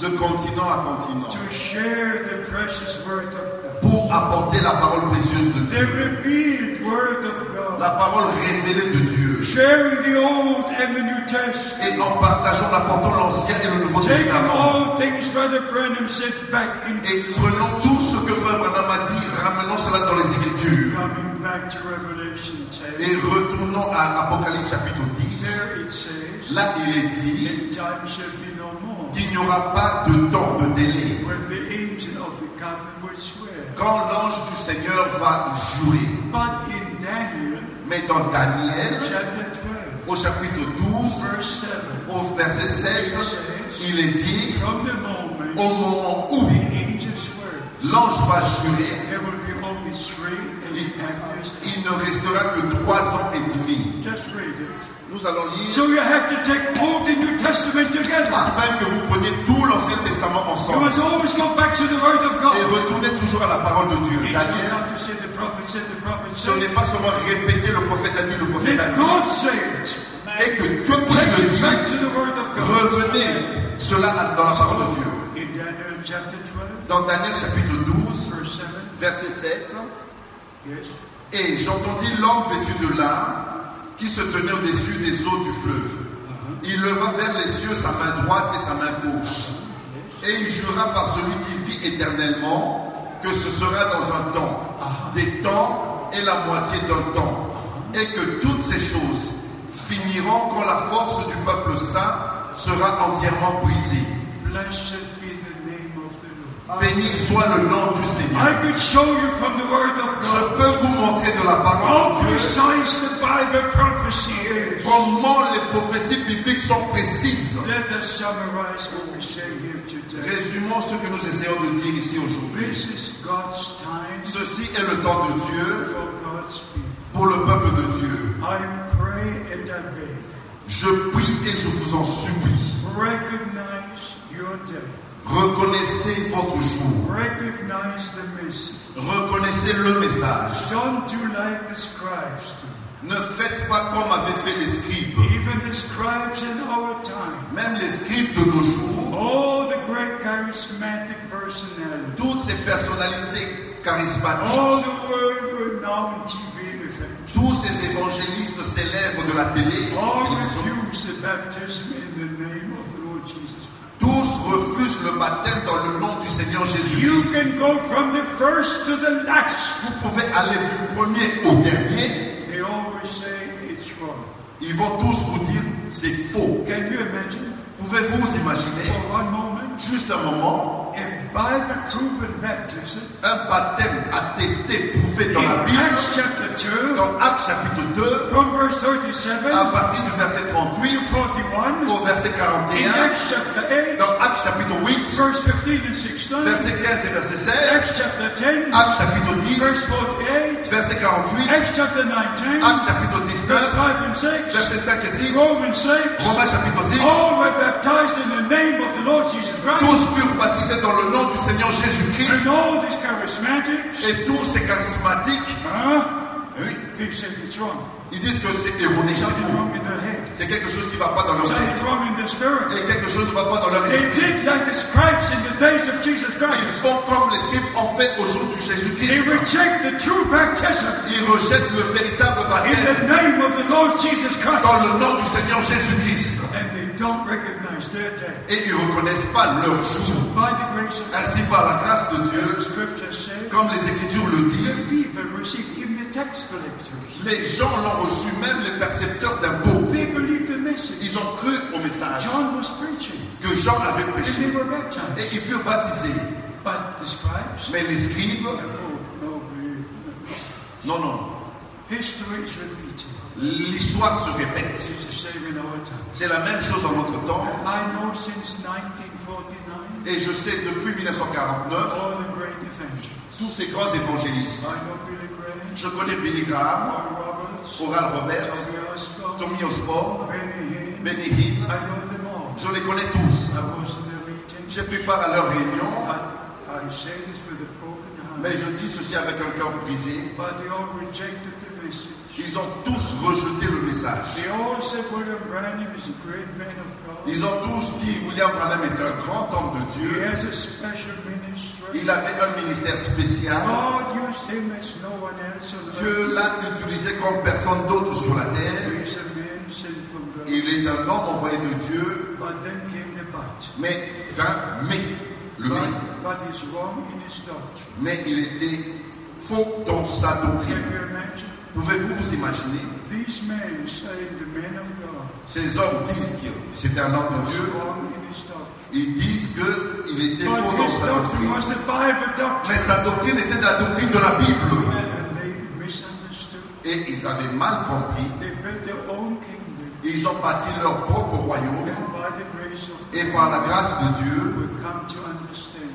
de continent à continent, pour apporter la parole précieuse de Dieu, la parole révélée de Dieu. sharing the Old and the New Testament, Et en partageant, en apportant l'Ancien et le Nouveau taking Testament. all things Brother Branham said back into Et prenons tout ce que Frère Branham a dit, ramenons cela dans les Écritures. coming back to Revelation 10. Et retournons à Apocalypse chapitre 10. There it says, Là, il est dit "In time shall be no more, qu'il n'y aura pas de temps de délai. when the angel of the covenant will swear." Quand l'ange du Seigneur va jouer. But in Daniel Mais dans Daniel, chapter 12, au chapitre 12, verse 7, au verset 7, il est dit, au moment où l'ange va jurer, il ne restera que trois ans et demi. Nous allons lire So you have to take Old and New Testament together. afin que vous preniez tout l'Ancien Testament You ensemble must always go back to the Word of et God. retourner toujours à la parole de Dieu. Daniel, the the ce n'est pas seulement répéter le prophète a dit, le prophète a dit, God et que Dieu puisse le dire. the. Revenez cela dans la parole de Dieu. In Daniel chapter 12, Dans Daniel chapitre 12, verse 7. verset 7, Yes. Et j'entendis l'homme vêtu de lin qui se tenait au-dessus des eaux du fleuve. Il leva vers les cieux sa main droite et sa main gauche. Et il jura par celui qui vit éternellement que ce sera dans un temps, des temps et la moitié d'un temps. Et que toutes ces choses finiront quand la force du peuple saint sera entièrement brisée. Blessed be the name of the Lord. Béni soit le nom du Seigneur. I could show you from the Word of Je peux vous montrer de la parole de Dieu precise the Bible prophecy is. comment les prophéties bibliques sont précises. Let us summarize what we say here today. Résumons ce que nous essayons de dire ici aujourd'hui. This is God's time Ceci est le temps de Dieu for God's people. pour le peuple de Dieu. I pray and I beg. Je prie et je vous en supplie. Recognize your day. Reconnaissez votre jour. Recognize the message. Reconnaissez le message. Don't do like the scribes do. Ne faites pas comme avaient fait les scribes. Even the scribes in our time. Même les scribes de nos jours, All the great charismatic personalities. toutes ces personnalités charismatiques, All the world-renowned TV evangelists. tous ces évangélistes célèbres de la télé, All refuse the baptism in the name of le baptême dans le nom du Seigneur You Jésus-Christ. can go from the first to the last. Vous pouvez aller du premier au dernier. They always say it's wrong. Ils vont tous vous dire c'est faux. Can you imagine? Pouvez-vous vous imaginer, for one moment juste un moment, a Bible-proven baptism un baptême attesté, prouvé dans in la Bible, Acts chapter 2 dans Actes chapitre 2, from verse 37 à partir du verset 38 to 41, au verset in 41, Acts chapter 8 dans Actes chapitre 8, verse 15 and 16, verset 15 et verset 16, Acts chapter 10 Actes chapitre 10, verse 48, verset 48, Acts chapter 19 Actes chapitre verse 19, 5 and 6, verset 5 et 6, Romans 6, Romains chapitre 6, all were baptized in the name of the Lord Jesus Christ. tous furent baptisés dans le nom du Seigneur Jésus-Christ et tous ces charismatiques, oui, it's wrong. ils disent que c'est erroné, c'est quelque chose qui ne va pas dans leur tête. Et quelque chose ne va pas dans leur esprit. Ils font comme les scribes ont fait au jour du Jésus-Christ. Ils rejettent le véritable baptême the name of the Lord Jesus Christ. dans le nom du Seigneur Jésus-Christ. Et ils ne reconnaissent pas leur jour. Ainsi, par la grâce de Dieu, comme les Écritures le disent, les gens l'ont reçu, même les percepteurs d'impôts. Ils ont cru au message que Jean avait prêché. Et ils furent baptisés. Mais les scribes, oh, no, non, non. L'histoire se répète. C'est la même chose en notre temps. I know since 1949, Et je sais depuis 1949, all the great evangelists. tous ces grands évangélistes. Je connais Billy Graham, Oral Roberts, Tommy Osborne, Benny Hinn. Je les connais tous. J'ai pris part à leur réunion, mais je dis ceci avec un cœur brisé. Ils ont tous rejeté le message. Ils ont tous dit William Branham est un grand homme de Dieu. Il avait un ministère spécial. Dieu l'a utilisé comme personne d'autre sur la terre. Il est un homme envoyé de Dieu. Mais, mais, le mais. Mais il était faux dans sa doctrine. Pouvez-vous vous imaginer? These men saying the man of God Ces hommes disent que c'était un homme de Dieu. Ils disent qu'il était But faux dans sa doctrine Mais sa doctrine était la doctrine de la Bible. Et ils avaient mal compris. Ils ont bâti leur propre royaume. Et par la grâce de Dieu,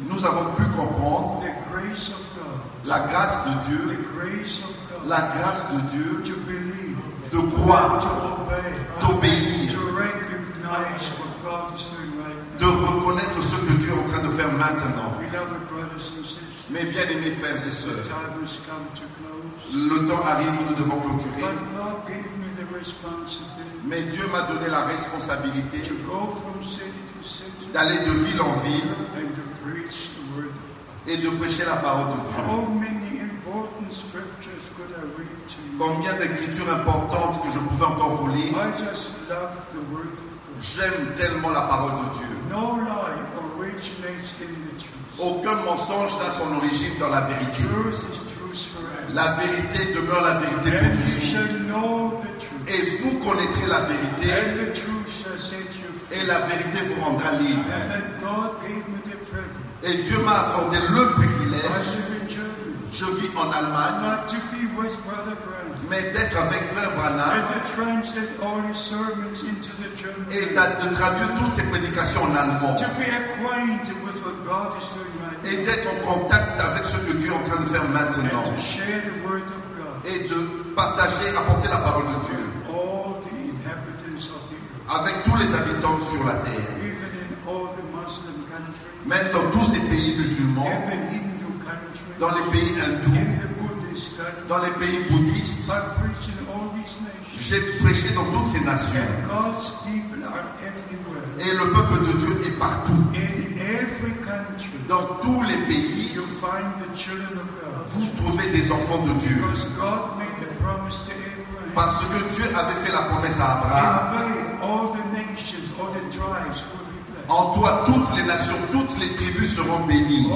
nous avons pu comprendre the grace of God, la grâce de Dieu, la grâce de Dieu de croire, d'obéir, de reconnaître ce que Dieu est en train de faire maintenant. Mes bien-aimés frères et sœurs, le temps arrive où nous devons clôturer. Mais Dieu m'a donné la responsabilité d'aller de ville en ville et de prêcher la parole de Dieu. Combien d'écritures importantes que je pouvais encore vous lire? I just love the word of God. J'aime tellement la parole de Dieu. Aucun mensonge n'a son origine dans la vérité. La vérité demeure la vérité pour toujours. Et vous connaîtrez la vérité And the truth shall set you free. et la vérité vous rendra libre. Et Dieu m'a accordé le privilège, je vis en Allemagne, mais d'être avec Frère Branham. Et de traduire toutes ses prédications en allemand. Et d'être en contact avec ce que Dieu est en train de faire maintenant. Et de partager, apporter la parole de Dieu. Avec tous les habitants sur la terre. Even in all the Muslim countries. Même dans tous ces pays musulmans, dans les pays hindous, dans les pays bouddhistes. J'ai prêché dans toutes ces nations. Et le peuple de Dieu est partout. Dans tous les pays, vous trouvez des enfants de Dieu. Because God made the promise to Abraham. Parce que Dieu avait fait la promesse à Abraham. En toi, toutes les nations, toutes les tribus seront bénies.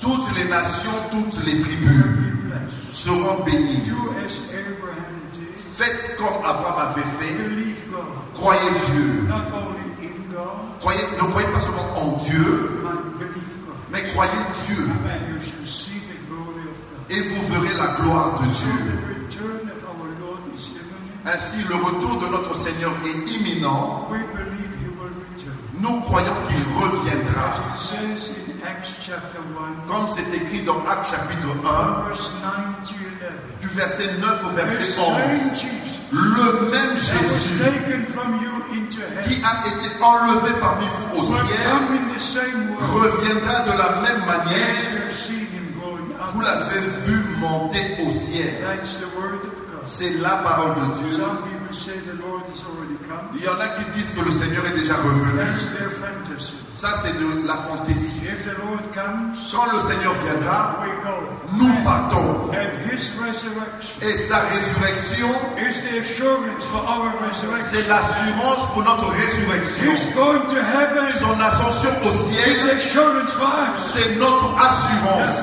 Toutes les nations, toutes les tribus seront bénies. Faites comme Abraham avait fait. Croyez Dieu. Croyez, ne croyez pas seulement en Dieu, mais croyez Dieu. Et vous verrez la gloire de Dieu. Ainsi, le retour de notre Seigneur est imminent. Nous croyons qu'il reviendra. As it says in Acts chapter 1, Comme c'est écrit dans Actes chapitre 1, verse 9 to 11. du verset 9 au verset same 11. Jesus Le même Jésus qui a été enlevé parmi vous au ciel reviendra de la même manière. Vous l'avez vu monter au ciel. C'est la parole de Dieu. Il y en a qui disent que le Seigneur est déjà revenu. Ça, c'est de la fantaisie. Quand le Seigneur viendra, nous partons. Et sa résurrection, c'est l'assurance pour notre résurrection. Son ascension au ciel, c'est notre assurance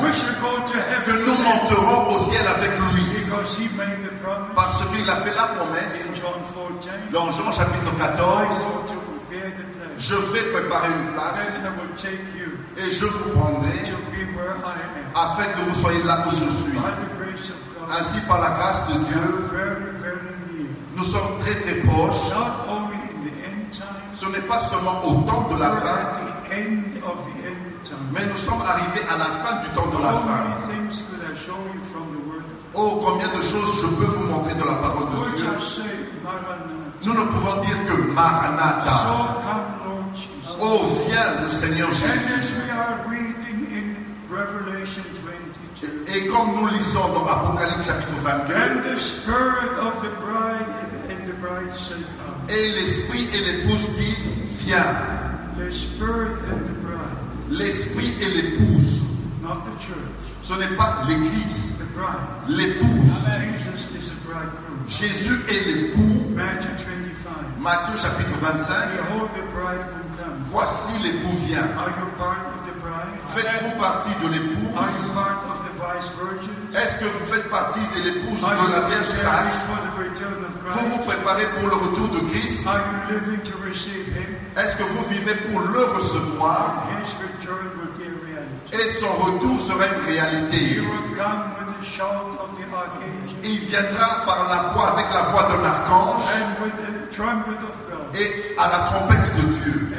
que nous monterons au ciel avec lui. Parce qu'il a fait la promesse in John 14. dans Jean chapitre I 14. go to prepare the place. Je vais préparer une place et je vous prendrai afin que vous soyez là où je suis. Ainsi, par la grâce de Dieu, nous sommes très très proches. Ce n'est pas seulement au temps de la fin, mais nous sommes arrivés à la fin du temps de la fin. many things could I show you from the Word of God? Oh, combien de choses je peux vous montrer de la parole de Dieu. Nous ne pouvons dire que Maranatha. Oh, viens le Seigneur Jésus. as we are reading in Revelation 22, Et comme nous lisons dans Apocalypse chapitre 22, and the Spirit of the bride and the bride shall come. et l'Esprit et l'épouse disent, viens. L'Esprit et l'épouse. Ce n'est pas l'Église. L'épouse. Jésus est l'époux. Matthew 25. Matthieu chapitre 25. Behold, the bridegroom comes. Voici l'époux vient. Faites-vous partie de l'épouse? Est-ce que vous faites partie de l'épouse de la Vierge sage? Vous vous préparez pour le retour de Christ? Est-ce que vous vivez pour le recevoir? Et son retour sera une réalité. Archangel Il viendra par la voix, avec la voix d'un archange et à la trompette de Dieu.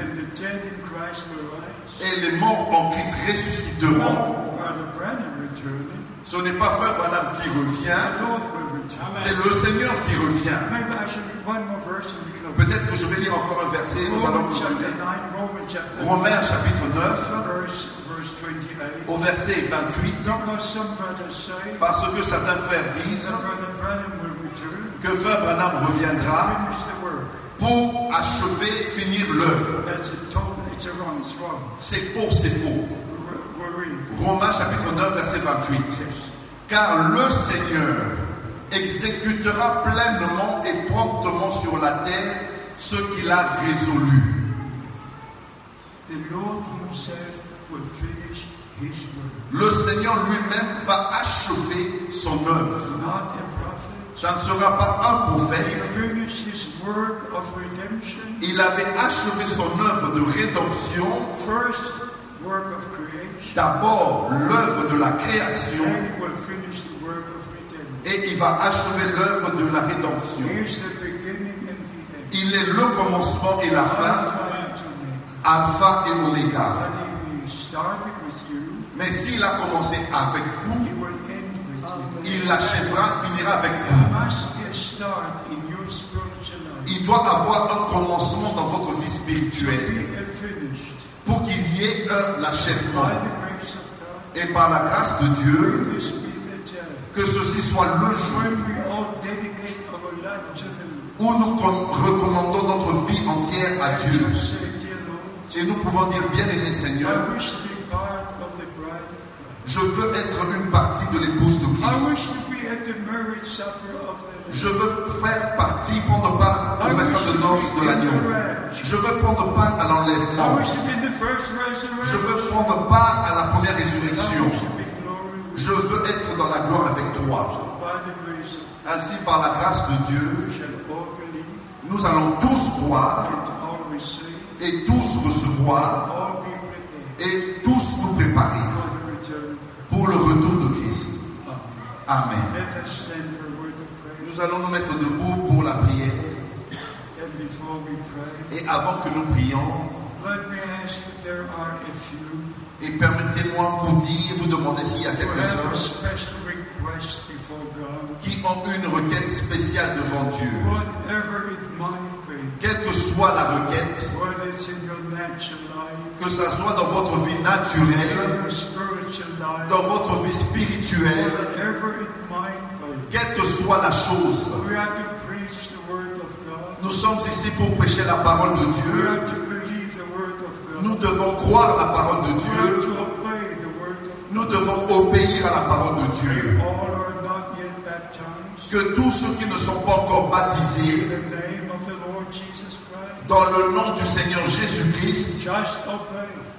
et les morts en Christ ressusciteront. Ce n'est pas Frère Branham qui revient, c'est le Seigneur qui revient. Peut-être que je vais lire encore un verset, nous allons continuer. 9, Romans chapter Romains chapitre 9, verse, verse 28. Au verset 28, Because some brothers say parce que certains frères disent que Frère Branham reviendra pour achever, finir l'œuvre. C'est faux, c'est faux. Romains chapitre 9, verset 28. Car le Seigneur exécutera pleinement et promptement sur la terre ce qu'il a résolu. The Lord Himself will finish His work. Le Seigneur lui-même va achever son œuvre. Ça ne sera pas un prophète. Il avait achevé son œuvre de rédemption, d'abord l'œuvre de la création, et il va achever l'œuvre de la rédemption. Il est le commencement et la fin, Alpha and Omega. alpha et oméga. But He started with you. Mais s'il a commencé avec vous, il l'achèvera, finira avec vous. Il doit avoir un commencement dans votre vie spirituelle pour qu'il y ait un achèvement. by the grace of God. Et par la grâce de Dieu, que ceci soit le jour où nous com- recommandons notre vie entière à Dieu. Et nous pouvons dire, bien-aimé Seigneur, je veux être une partie de l'épouse de Christ. Je veux faire partie, prendre part au festin de noces de l'agneau. Je veux prendre part à l'enlèvement. Je veux prendre part à la première résurrection. Je veux être dans la gloire avec toi. Ainsi, par la grâce de Dieu, nous allons tous croire et tous recevoir et tous nous préparer for the return of Christ. Pour le retour de Christ. Amen. Nous allons nous mettre debout pour la prière. Et avant que nous prions, et permettez-moi vous dire, vous demander s'il y a quelques-uns qui ont une requête spéciale devant Dieu. Quelle que soit la requête, que ça soit dans votre vie naturelle, dans votre vie spirituelle, quelle que soit la chose, nous sommes ici pour prêcher la parole de Dieu. Nous devons croire la parole de Dieu. Nous devons obéir à la parole de Dieu. Que tous ceux qui ne sont pas encore baptisés, dans le nom du Seigneur Jésus-Christ,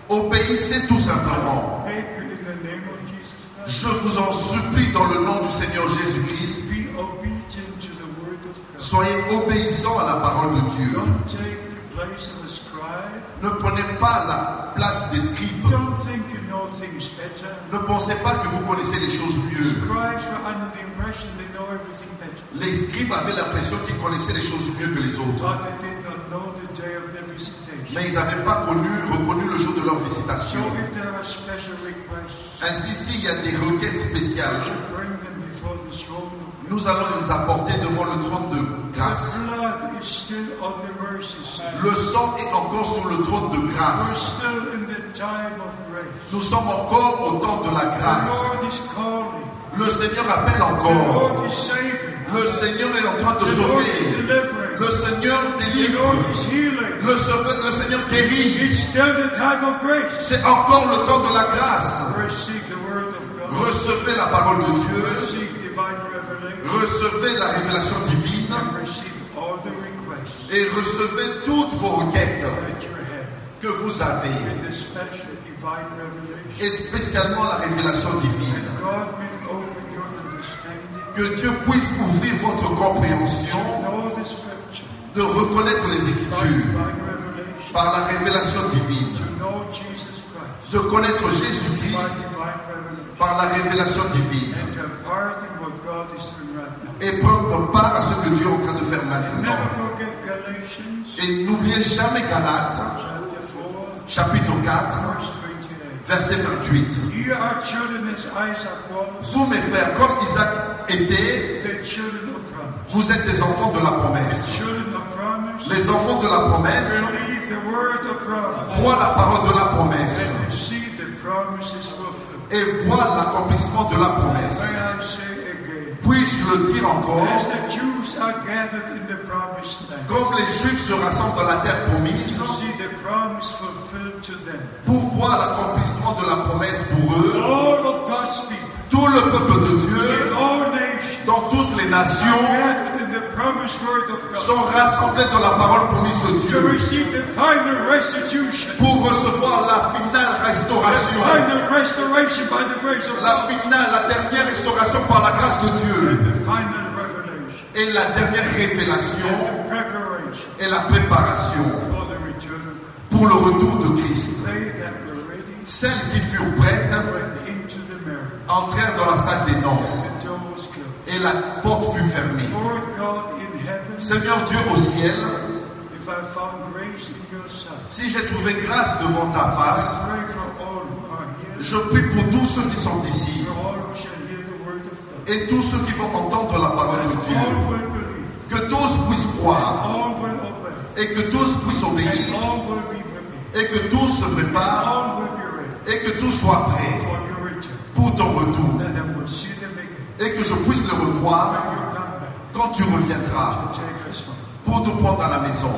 obéissez tout simplement. Je vous en supplie dans le nom du Seigneur Jésus-Christ, soyez obéissants à la parole de Dieu. Ne prenez pas la place des scribes. Ne pensez pas que vous connaissez les choses mieux. Les scribes avaient l'impression qu'ils connaissaient les choses mieux que les autres. Mais ils n'avaient pas connu, reconnu le jour de leur visitation. if there are special requests, Ainsi, s'il y a des requêtes spéciales, nous allons les apporter devant le trône de grâce. Le sang est encore sur le trône de grâce. Nous sommes encore au temps de la grâce. Le Seigneur appelle encore. Le Seigneur est en train de sauver. Le Seigneur délivre. Le, Seigneur guérit. C'est encore le temps de la grâce. Recevez la parole de Dieu. Recevez la révélation divine. Et recevez toutes vos requêtes que vous avez. Et spécialement la révélation divine. God may open your understanding. Que Dieu puisse ouvrir votre compréhension de reconnaître les Écritures par la révélation divine. De connaître Jésus-Christ par la révélation divine. Et prendre part à ce que Dieu est en train de faire maintenant. Et n'oubliez jamais Galates, chapter 4, chapitre 4, verse 28. Verset 28. Ye are children as Isaac was, Vous, mes frères, comme Isaac était, the children of promise. vous êtes des enfants de la promesse. Children of promise. Les enfants de la promesse Believe the word of promise. voient la parole de la promesse And see the promise is fulfilled. et voient l'accomplissement de la promesse. May I say again, Puis-je le dire encore. Comme les Juifs se rassemblent dans la terre promise pour voir l'accomplissement de la promesse pour eux, tout le peuple de Dieu, dans toutes les nations, sont rassemblés dans la parole promise de Dieu pour recevoir la finale restauration. La finale, la dernière restauration par la grâce de Dieu. Et la dernière révélation et la préparation pour le retour de Christ. Celles qui furent prêtes entrèrent dans la salle des noces The door was closed. Et la porte fut fermée. Seigneur Dieu au ciel, si j'ai trouvé grâce devant ta face, je prie pour tous ceux qui sont ici et tous ceux qui vont entendre la parole de Dieu. Que tous puissent croire et que tous puissent obéir et que tous se préparent et que tous soient prêts for your return, pour ton retour that I will see them again et que je puisse le revoir quand tu reviendras pour nous prendre à la maison.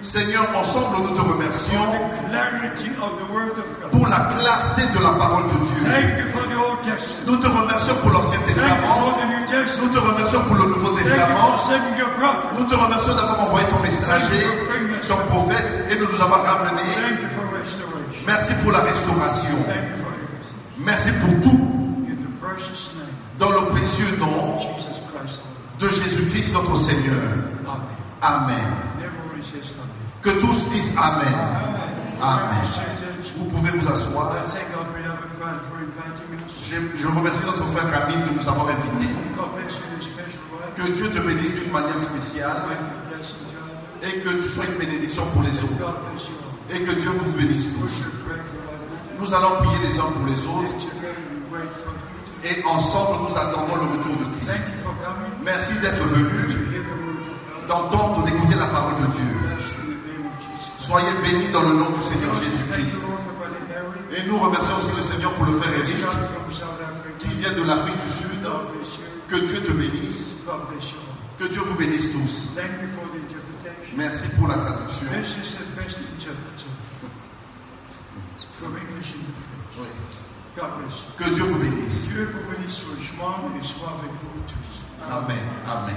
Seigneur, ensemble nous te remercions pour la clarté de la parole de Dieu. Nous te remercions pour l'Ancien Testament. Nous te remercions pour le Nouveau Testament. Nous te remercions d'avoir envoyé ton messager, ton prophète, et de nous avoir ramenés. Merci pour la restauration. Merci pour tout. Dans le précieux nom de Jésus-Christ notre Seigneur. Amen. Que tous disent Amen. Amen. Vous pouvez vous asseoir. Je, je remercie notre frère Camille de nous avoir invités. Que Dieu te bénisse d'une manière spéciale et que tu sois une bénédiction pour les autres. Et que Dieu vous bénisse tous. Nous allons prier les uns pour les autres et ensemble nous attendons le retour de Christ. Merci d'être venu, d'entendre, d'écouter la parole de Dieu. Soyez bénis dans le nom du Seigneur Jésus-Christ. Et nous remercions aussi le Seigneur pour le frère Eric qui vient de l'Afrique du Sud. Que Dieu te bénisse. Que Dieu vous bénisse tous. Merci pour la traduction. Oui. Que Dieu vous bénisse. Dieu vous bénisse richement et soit avec vous tous. Amen. Amen.